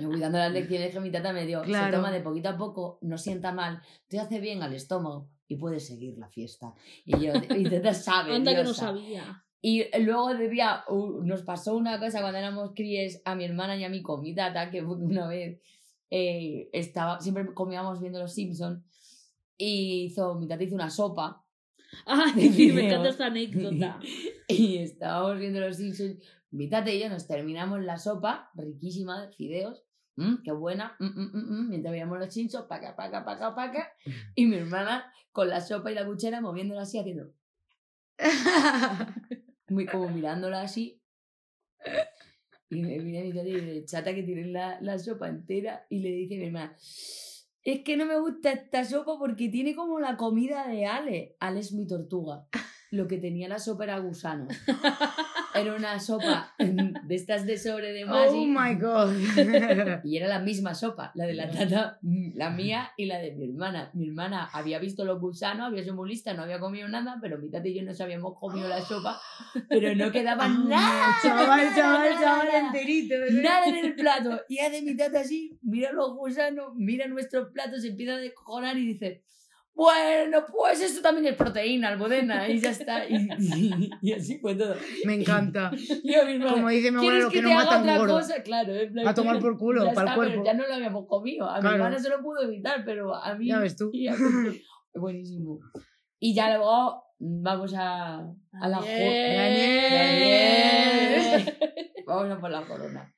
Yo cuidando las lecciones que mi tata me dio, se toma de poquito a poco, no sienta mal, te hace bien al estómago y puedes seguir la fiesta. Y yo, mi tata sabe. Anda que no sabía. Y luego debía, uh, nos pasó una cosa cuando éramos críes a mi hermana y a mí con mi tata, que una vez eh, estaba, siempre comíamos viendo Los Simpsons y hizo, mi tata hizo una sopa Ay, De me encanta esta anécdota. y estábamos viendo Los Simpsons. Mi tata y yo nos terminamos la sopa, riquísima de fideos. Mm, qué buena. mm, mm, mm, mm, mientras veíamos los Simpsons, paca, paca, paca, paca. Y mi hermana con la sopa y la cuchara moviéndola así, haciendo. muy como mirándola así. Y me mira mi tata y dice, chata que tiene la, la sopa entera. Y le dice a mi hermana, es que no me gusta esta sopa porque tiene como la comida de Ale. Ale es mi tortuga. Lo que tenía la sopa era gusano. Era una sopa de estas de sobre de oh Maggi. my god. Y era la misma sopa, la de la tata, la mía y la de mi hermana. Mi hermana había visto los gusanos, había sido muy lista, no había comido nada, pero mi tata y yo nos habíamos comido la sopa, pero no quedaba nada. Chaval, chaval, chaval enterito. ¿eh? Nada en el plato. Y hace mi tata así, mira los gusanos, mira nuestros platos, se empieza a descojonar y dice, bueno, pues esto también es proteína, almudena, y ya está. Y, y- y así fue todo. Me encanta. Y a mi hermana, Como dice mi abuela, ¿Quieres lo que que no te haga mata otra engorda. cosa? Claro, en plan, A tomar por culo, para el está, pero cuerpo. ya no lo habíamos comido. A mi Claro. hermana se lo pudo evitar, pero a mí. Ya ves tú. y a Buenísimo. Y ya luego vamos a, a la Daniel. Vamos a por la corona.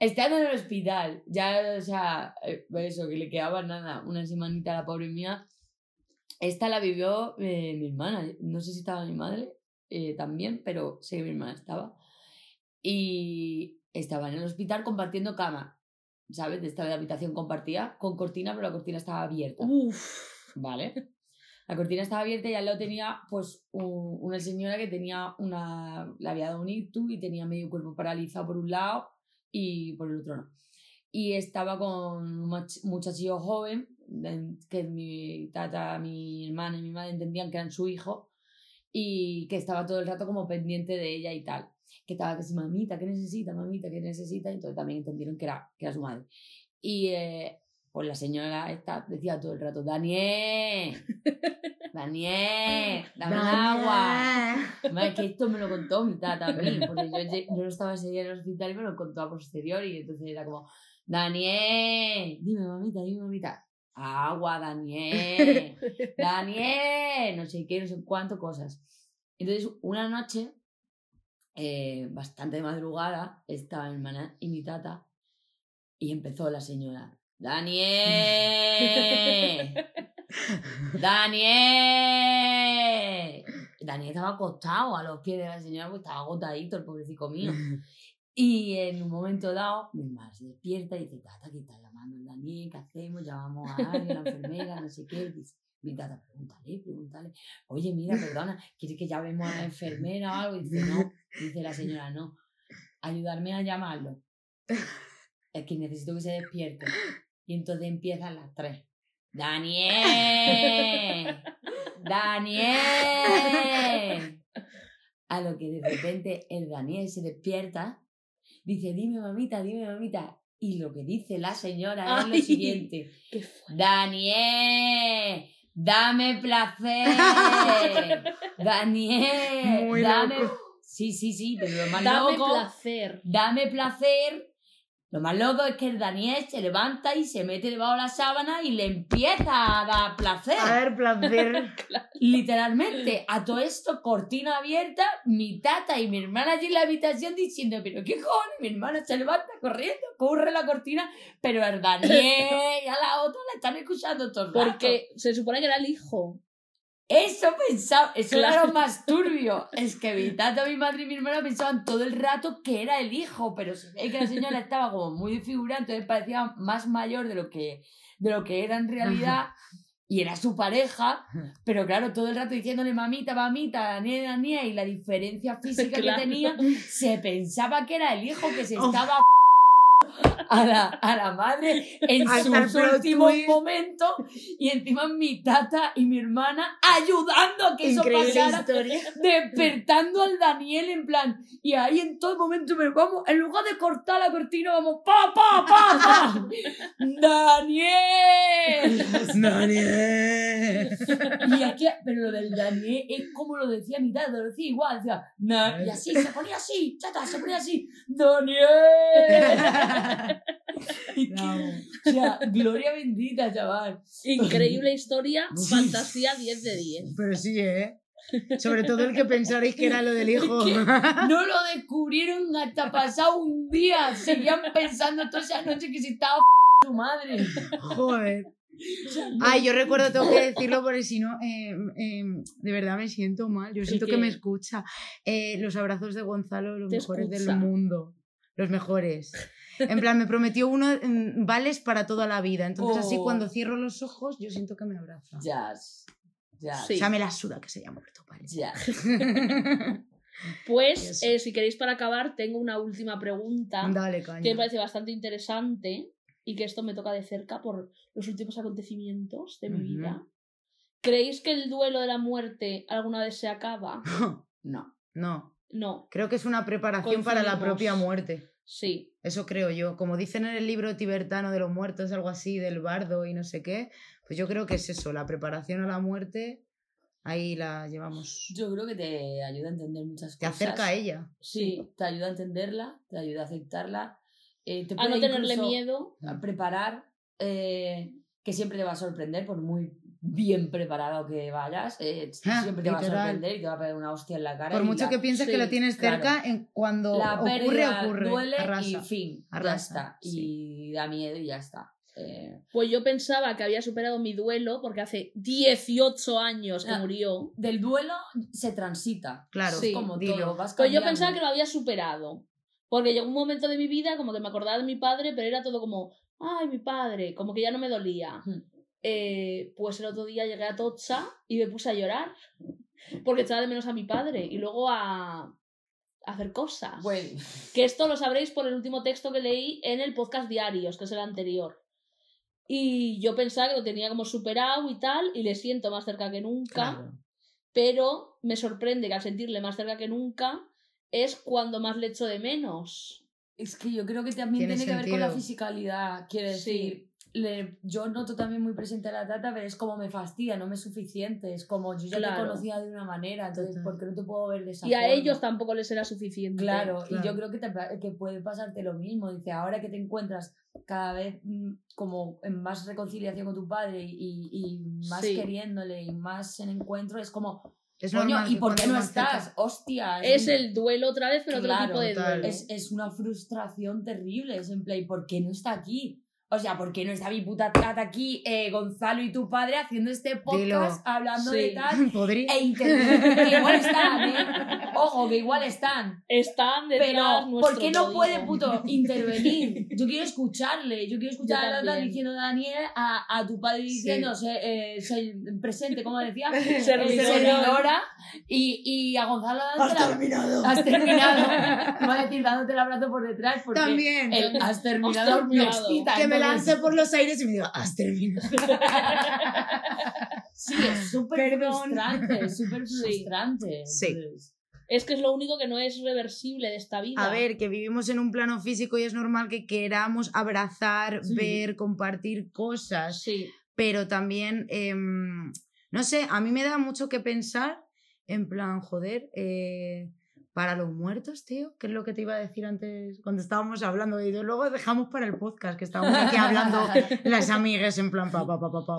Estando en el hospital, ya, o sea, eh, eso, que le quedaba nada, una semanita a la pobre mía. Esta la vivió eh, mi hermana. No sé si estaba mi madre eh, también, pero sé que mi hermana estaba. Y estaba en el hospital compartiendo cama, ¿sabes? De esta de habitación compartida, con cortina, pero la cortina estaba abierta. Uf. ¿Vale? La cortina estaba abierta y al lado tenía, pues, un- una señora que tenía una. Le había dado un ictus y tenía medio cuerpo paralizado por un lado y por el otro no. Y estaba con un muchachillo joven, que mi tata, mi hermana y mi madre entendían que eran su hijo, y que estaba todo el rato como pendiente de ella y tal. Que estaba que si mamita, ¿qué necesita? Mamita, ¿qué necesita? Y entonces también entendieron que era, que era su madre. Y eh, Pues la señora esta decía todo el rato, Daniel, Daniel, dame agua. Más que esto me lo contó mi tata a mí, porque yo, yo no estaba ese día en el hospital y me lo contó a posteriori, y entonces era como, Daniel, dime mamita, dime mamita, agua, Daniel, Daniel, no sé qué, no sé cuánto cosas. Entonces, una noche, eh, bastante de madrugada, estaba mi hermana y mi tata, y empezó la señora, Daniel, Daniel. Daniel estaba acostado a los pies de la señora porque estaba agotadito el pobrecito mío. Y en un momento dado, mi hermana se despierta y dice, tata, ¿qué está llamando el Daniel? ¿Qué hacemos? Llamamos a alguien, a la enfermera, no sé qué. Dice, mi tata, pregúntale, pregúntale. Oye, mira, perdona, ¿quieres que llamemos a la enfermera o algo? Y dice, no. Dice la señora, no. Ayudarme a llamarlo. Es que necesito que se despierte. Y entonces empiezan las tres. ¡Daniel! ¡Daniel! A lo que de repente el Daniel se despierta, dice, dime mamita, dime mamita. Y lo que dice la señora es lo siguiente. Daniel, dame placer. Daniel, Muy dame... loco. Sí, sí, sí, pero lo más Dame loco... placer. Dame placer. Lo más loco es que el Daniel se levanta y se mete debajo de la sábana y le empieza a dar placer. A ver, placer. Literalmente, a todo esto, cortina abierta, mi tata y mi hermana allí en la habitación diciendo, pero qué cojones, mi hermana se levanta corriendo, corre la cortina, pero el Daniel y a la otra la están escuchando todo el rato. Porque se supone que era el hijo. Eso pensaba, eso era lo más turbio. Es que mi tata, mi madre y mi hermana pensaban todo el rato que era el hijo, pero se ve que la señora estaba como muy desfigurada, entonces parecía más mayor de lo que, de lo que era en realidad. Y era su pareja, pero claro, todo el rato diciéndole mamita, mamita, Daniel, Daniel, y la diferencia física Claro. que tenía, se pensaba que era el hijo que se Oh. estaba a la, a la madre en sus últimos momentos y encima mi tata y mi hermana ayudando a que Increíble eso pasara historia. despertando al Daniel en plan y ahí en todo momento me vamos en lugar de cortar la cortina vamos pa pa pa pa Daniel Daniel. y aquí pero lo del Daniel es como lo decía mi tata lo decía igual decía y así se ponía así chata se ponía así Daniel o sea, gloria bendita chaval Increíble historia, fantasía 10 de 10. Pero sí, ¿eh? Sobre todo el que pensaréis que era lo del hijo. ¿Qué? No lo descubrieron hasta pasado un día. Seguían pensando toda esa noche que si estaba su madre. Joder. Ay, yo recuerdo, tengo que decirlo porque si no, eh, eh, de verdad me siento mal. Yo siento que me escucha. Eh, los abrazos de Gonzalo, los mejores escucha. del mundo. Los mejores. En plan, me prometió uno mm, vales para toda la vida. Entonces, así Oh. cuando cierro los ojos, yo siento que me abraza. Jazz. Jazz. Sí. O sea, me la suda que se llama muerto, vale. Jazz. Pues, eh, si queréis para acabar, tengo una última pregunta Dale, caña. que me parece bastante interesante y que esto me toca de cerca por los últimos acontecimientos de mi vida. ¿Creéis que el duelo de la muerte alguna vez se acaba? No. no, No, creo que es una preparación para la propia muerte. Sí. Eso creo yo. Como dicen en el libro tibetano de los muertos, algo así, del bardo y no sé qué, pues yo creo que es eso, la preparación a la muerte, ahí la llevamos. Yo creo que te ayuda a entender muchas Te cosas. acerca a ella. Sí, te ayuda a entenderla, te ayuda a aceptarla. eh, te A no tenerle miedo. a preparar, eh, que siempre te va a sorprender, por muy bien preparado que vayas, eh, Ah, siempre te va a literal. sorprender y te va a pegar una hostia en la cara. Por y mucho la- que pienses sí, que lo tienes claro. cerca, en cuando la ocurre, ocurre. duele y arrasa. fin, ya está. sí. Y da miedo y ya está. Eh, Pues yo pensaba que había superado mi duelo porque hace 18 años que Ah. murió. del duelo se transita. Claro, Sí. como dilo. todo, vas Pues yo pensaba que lo había superado. Porque llegó un momento de mi vida como que me acordaba de mi padre, pero era todo como, ay, mi padre, como que ya no me dolía. Eh, pues el otro día llegué a Tocha y me puse a llorar. Porque echaba de menos a mi padre y luego a, a hacer cosas. Bueno, Que esto lo sabréis por el último texto que leí en el podcast Diarios, que es el anterior. Y yo pensaba que lo tenía como superado y tal, y le siento más cerca que nunca, Claro. pero me sorprende que al sentirle más cerca que nunca es cuando más le echo de menos. es que yo creo que también Tiene tiene, que ver con la fisicalidad. Quiero Sí. Le- yo noto también muy presente a la tata, pero es como me fastidia, no me es suficiente. Es como yo ya Claro. te conocía de una manera, entonces. ¿por qué no te puedo ver de esa Y a forma? ellos tampoco les será suficiente. Claro, y Claro. yo creo que, te que puede pasarte lo mismo. Dice, ahora que te encuentras cada vez mm, como en más reconciliación con tu padre y, y más Sí. queriéndole y más en encuentro, es como, Es coño, normal ¿y por qué no más cerca- estás? Hostia. Es un- el duelo otra vez, pero otro Claro, tipo de duelo. es, es una frustración terrible. Es en play, ¿por qué no está aquí? O sea, ¿por qué no está mi puta tata aquí, eh, Gonzalo y tu padre, haciendo este podcast, Dilo. hablando Sí. de tal? Podría. E que igual están, ¿eh? Ojo, que igual están. Están detrás Pero, nuestro ¿por qué no código. puede, puto, intervenir? Yo quiero escucharle. Yo quiero escuchar Yo a Tata diciendo Daniel, a, a tu padre diciendo, Sí. sé, eh, soy presente, como decía, Servidora. y, y a Gonzalo dándote la- terminado! Has terminado. Iba a decir dándote el abrazo por detrás porque También. el has terminado, Has terminado. me excita. Me lance por los aires y me diga, has terminado. Sí, es súper frustrante, es súper frustrante. Sí. entonces- Es que es lo único que no es reversible de esta vida. A ver, que vivimos en un plano físico y es normal que queramos abrazar, Sí. ver, compartir cosas, Sí. pero también, em, no sé, a mí me da mucho que pensar en plan, joder, eh, para los muertos, tío, que es lo que te iba a decir antes cuando estábamos hablando y luego dejamos para el podcast que estábamos aquí hablando las amigas en plan pa pa pa pa pa.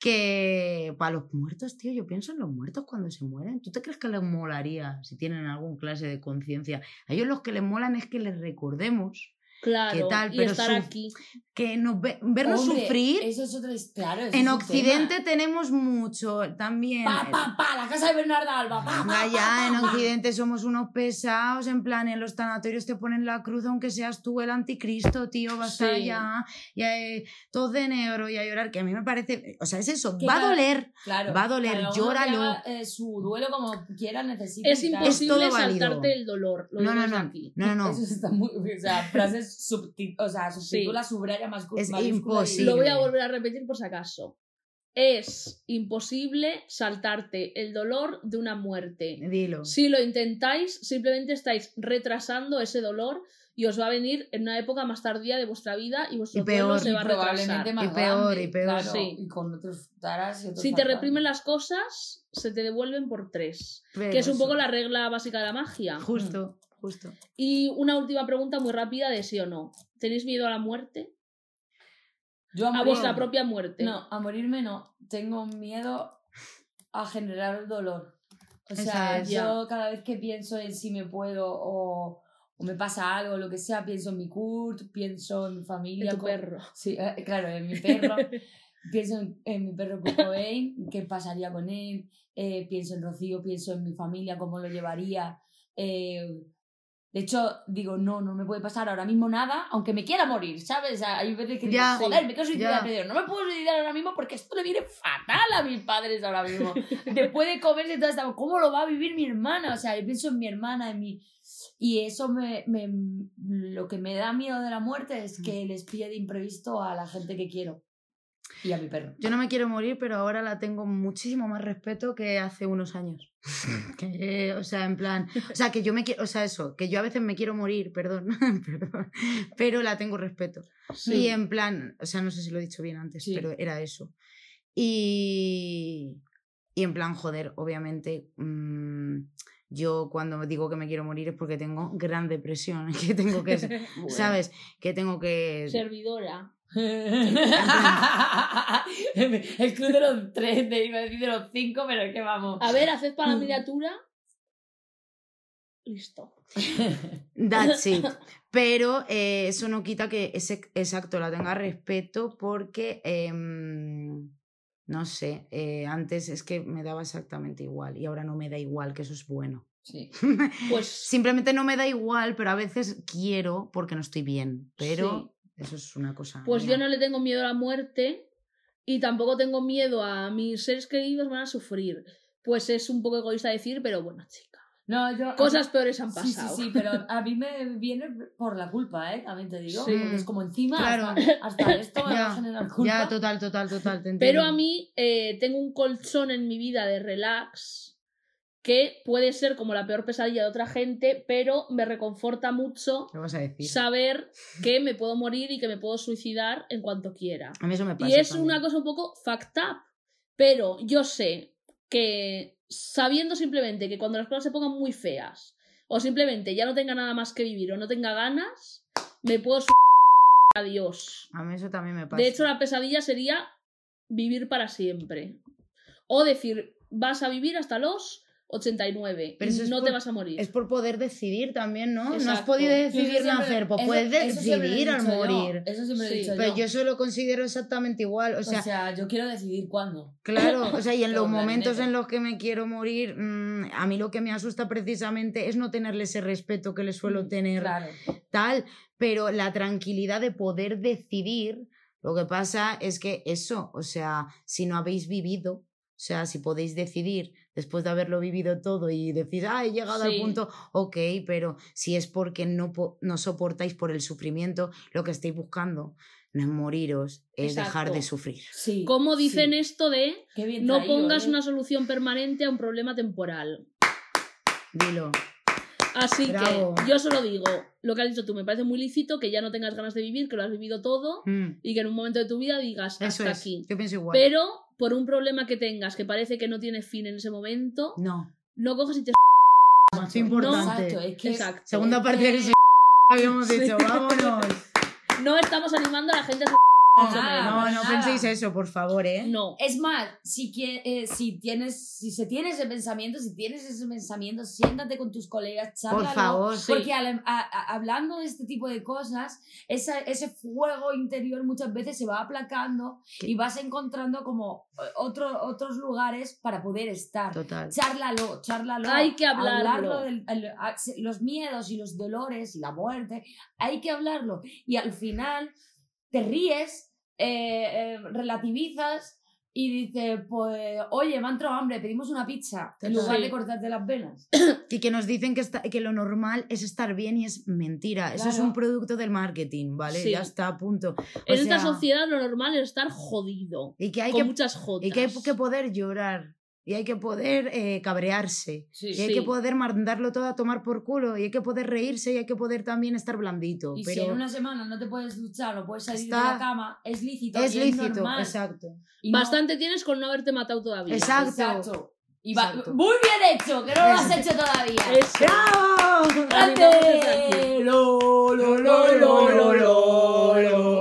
Que para los muertos, tío, yo pienso en los muertos cuando se mueren. ¿Tú te crees que les molaría si tienen algún clase de conciencia? A ellos los que les molan es que les recordemos Claro. ¿Qué tal? Y Pero estar su- aquí. que nos ve- vernos Hombre, sufrir. Eso es otro. Claro, eso En es Occidente tema. tenemos mucho también. Pa, pa, pa, la casa de Bernarda Alba. Pa, en. Occidente somos unos pesados, en plan, en los tanatorios te ponen la cruz aunque seas tú el anticristo, tío, vas Sí. allá, y todos de negro y a llorar, que a mí me parece, o sea, es eso, Que va a doler, Claro, Va a doler, uno llóralo. haga, eh, su duelo como quiera, necesita. Es y imposible todo saltarte el dolor. Lo No, no, no, aquí. no, no, no, Eso está muy. O sea, frases subti- o sea, subtítulas, subraya más Es imposible. Lo voy a volver a repetir por si acaso. Es imposible saltarte el dolor de una muerte. dilo. Si lo intentáis, simplemente estáis retrasando ese dolor y os va a venir en una época más tardía de vuestra vida y vuestro Y peor. se y va a probablemente retrasar. más Y peor, grande, y peor. claro, Sí. y con otros taras y otros Si te fantasmas. reprimen las cosas, se te devuelven por tres. Pero Que es un poco la regla básica de la magia. Justo, justo. Y una última pregunta muy rápida de sí o no. ¿Tenéis miedo a la muerte? Yo A morir- vuestra propia muerte. No, a morirme no. Tengo miedo a generar dolor. O sea, es. yo cada vez que pienso en si me puedo o, o me pasa algo, lo que sea, pienso en mi Kurt, pienso en mi familia. En tu perro. Sí, eh, claro, en mi perro. pienso en, en mi perro Kurt Cobain, qué pasaría con él. eh, pienso en Rocío, pienso en mi familia, cómo lo llevaría. eh, de hecho, digo, no, no me puede pasar ahora mismo nada, aunque me quiera morir, ¿sabes? Hay veces que digo, joder, me quiero suicidar, pero no me puedo suicidar ahora mismo porque esto le viene fatal a mis padres ahora mismo. Después de comerse toda esta... ¿Cómo lo va a vivir mi hermana? O sea, yo pienso en mi hermana, en mi... Y eso me, me... Lo que me da miedo de la muerte es que les pille de imprevisto a la gente que quiero. Y a mi perro. Yo no me quiero morir, pero ahora la tengo muchísimo más respeto que hace unos años. Que, o sea, en plan, o sea, que yo me quiero, o sea, eso, que yo a veces me quiero morir, perdón, perdón, pero la tengo respeto. Y en plan, o sea, no sé si lo he dicho bien antes, Sí. pero era eso. Y, y en plan, joder, obviamente, mm, yo cuando digo que me quiero morir es porque tengo gran depresión, que tengo que, ¿sabes? Que tengo que... Servidora. el club de los tres, de, iba a decir de los cinco, pero es que vamos. A ver, haced para la miniatura. Listo. That's it. Pero eh, eso no quita que ese, exacto la tenga respeto porque em, no sé, eh, antes es que me daba exactamente igual y ahora no me da igual, que eso es bueno. Sí. Pues Simplemente no me da igual, pero a veces quiero porque no estoy bien. Pero eso es una cosa. Pues mía. yo no le tengo miedo a la muerte y tampoco tengo miedo a mis seres queridos van a sufrir. Pues es un poco egoísta decir, pero bueno, chica. No, yo. Cosas peores han Sí, pasado. sí, sí, pero a mí me viene por la culpa, ¿eh? También te digo. Sí. Porque es como encima, Claro. hasta, hasta esto me va a Ya, generar culpa. Ya, total, total, total. te Pero a mí eh, tengo un colchón en mi vida de relax que puede ser como la peor pesadilla de otra gente, pero me reconforta mucho saber que me puedo morir y que me puedo suicidar en cuanto quiera. A mí eso me pasa. Y es también. una cosa un poco fucked up, pero yo sé que sabiendo simplemente que cuando las cosas se pongan muy feas o simplemente ya no tenga nada más que vivir o no tenga ganas, me puedo suicidar. Adiós. A mí eso también me pasa. De hecho, la pesadilla sería vivir para siempre. O decir, vas a vivir hasta los 89 Pero eso es no por- te vas a morir. Es por poder decidir también, ¿no? No has Exacto. podido decidir siempre- nacer, pues eso- puedes decidir al dicho yo, morir. Eso siempre lo he Sí. dicho Pero yo. yo eso lo considero exactamente igual. O O sea, yo quiero decidir cuándo. claro, o sea, y en los momentos en los que me quiero morir, mm, a mí lo que me asusta precisamente es no tenerle ese respeto que le suelo Mm, tener Claro. tal, pero la tranquilidad de poder decidir, lo que pasa es que eso, o sea, si no habéis vivido, o sea, si podéis decidir después de haberlo vivido todo y decir, ah, he llegado Sí. al punto, ok, pero si es porque no, no soportáis por el sufrimiento, lo que estáis buscando no es moriros, es dejar de sufrir. Sí. ¿Cómo dicen sí. esto de Qué bien no traído, pongas ¿eh? una solución permanente a un problema temporal? Dilo. Así Bravo. que yo solo digo, lo que has dicho tú, me parece muy lícito que ya no tengas ganas de vivir, que lo has vivido todo Mm, y que en un momento de tu vida digas Eso hasta es. aquí. Yo pienso igual. Pero por un problema que tengas que parece que no tiene fin en ese momento, No, no cojas y te... importante. Exacto, es que Exacto. Segunda parte que- del habíamos dicho, vámonos. No estamos animando a la gente a Nada, No, no nada. penséis eso, por favor, ¿eh? No. Es más, si, eh, si tienes, si se tiene ese pensamiento, si tienes ese pensamiento, siéntate con tus colegas, Por chárlalo, favor. Sí. Porque al- a- a- hablando de este tipo de cosas, esa- ese fuego interior muchas veces se va aplacando Sí. y vas encontrando como eh, otro- otros lugares para poder estar. Total. Chárlalo, chárlalo. Hay que hablarlo. Hablarlo del- el- a- se- los miedos y los dolores y la muerte. Hay que hablarlo. Y al final te ríes, eh, eh, relativizas y dices, pues, oye, me ha entrado hambre, pedimos una pizza. En lugar Sí. de cortarte las venas. Y que nos dicen que, está, que lo normal es estar bien y es mentira. Eso es un producto del marketing, ¿vale? Sí. Ya está a punto. O En esta sociedad lo normal es estar jodido. Y que hay con que, muchas jotas. y que, hay que poder llorar. Y hay que poder eh, cabrearse. Sí. Y hay Sí. que poder mandarlo todo a tomar por culo. Y hay que poder reírse y hay que poder también estar blandito. Y pero si en una semana no te puedes duchar o puedes salir de Está- la cama, es lícito. es lícito, normal. exacto. Y no- Bastante tienes con no haberte matado todavía. Exacto. Exacto. Y va- Exacto. muy bien hecho, que no lo has hecho todavía. Eso. ¡Bravo! ¡Grande! Lo, lo, lo, lo, lo, lo, lo.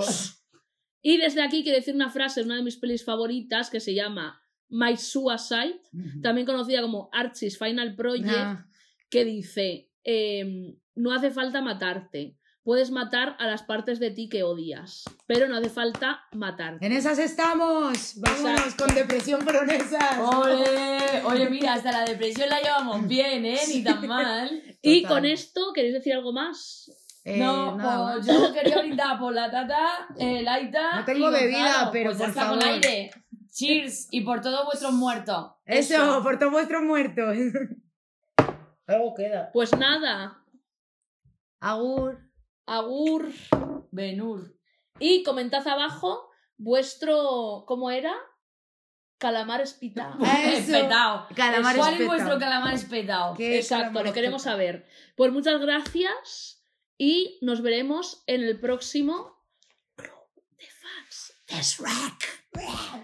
Y desde aquí quiero decir una frase de una de mis pelis favoritas que se llama My Suicide, también conocida como Archie's Final Project, Ah, que dice, em, no hace falta matarte, puedes matar a las partes de ti que odias, pero no hace falta matarte. en esas estamos. Vámonos Exacto. con depresión pero en esas. Ole, oye, mira, hasta la depresión la llevamos bien, ¿eh? Ni tan mal. Y con esto, ¿queréis decir algo más? Eh, no, pues yo quería brindar por la tata, el Aita. No tengo y bebida, pero Pues por está con favor. aire. Cheers y por todos vuestros muertos. Eso, por todos vuestros muertos. Algo queda. Pues nada, Agur. agur. Benur. Y comentad abajo vuestro, ¿cómo era? Calamar espitado. Eso. Espetao. Calamar ¿Cuál es vuestro calamar espetao? ¿Qué Exacto, calamar lo queremos espetao? saber. Pues muchas gracias y nos veremos en el próximo Club de Fans de Shrek.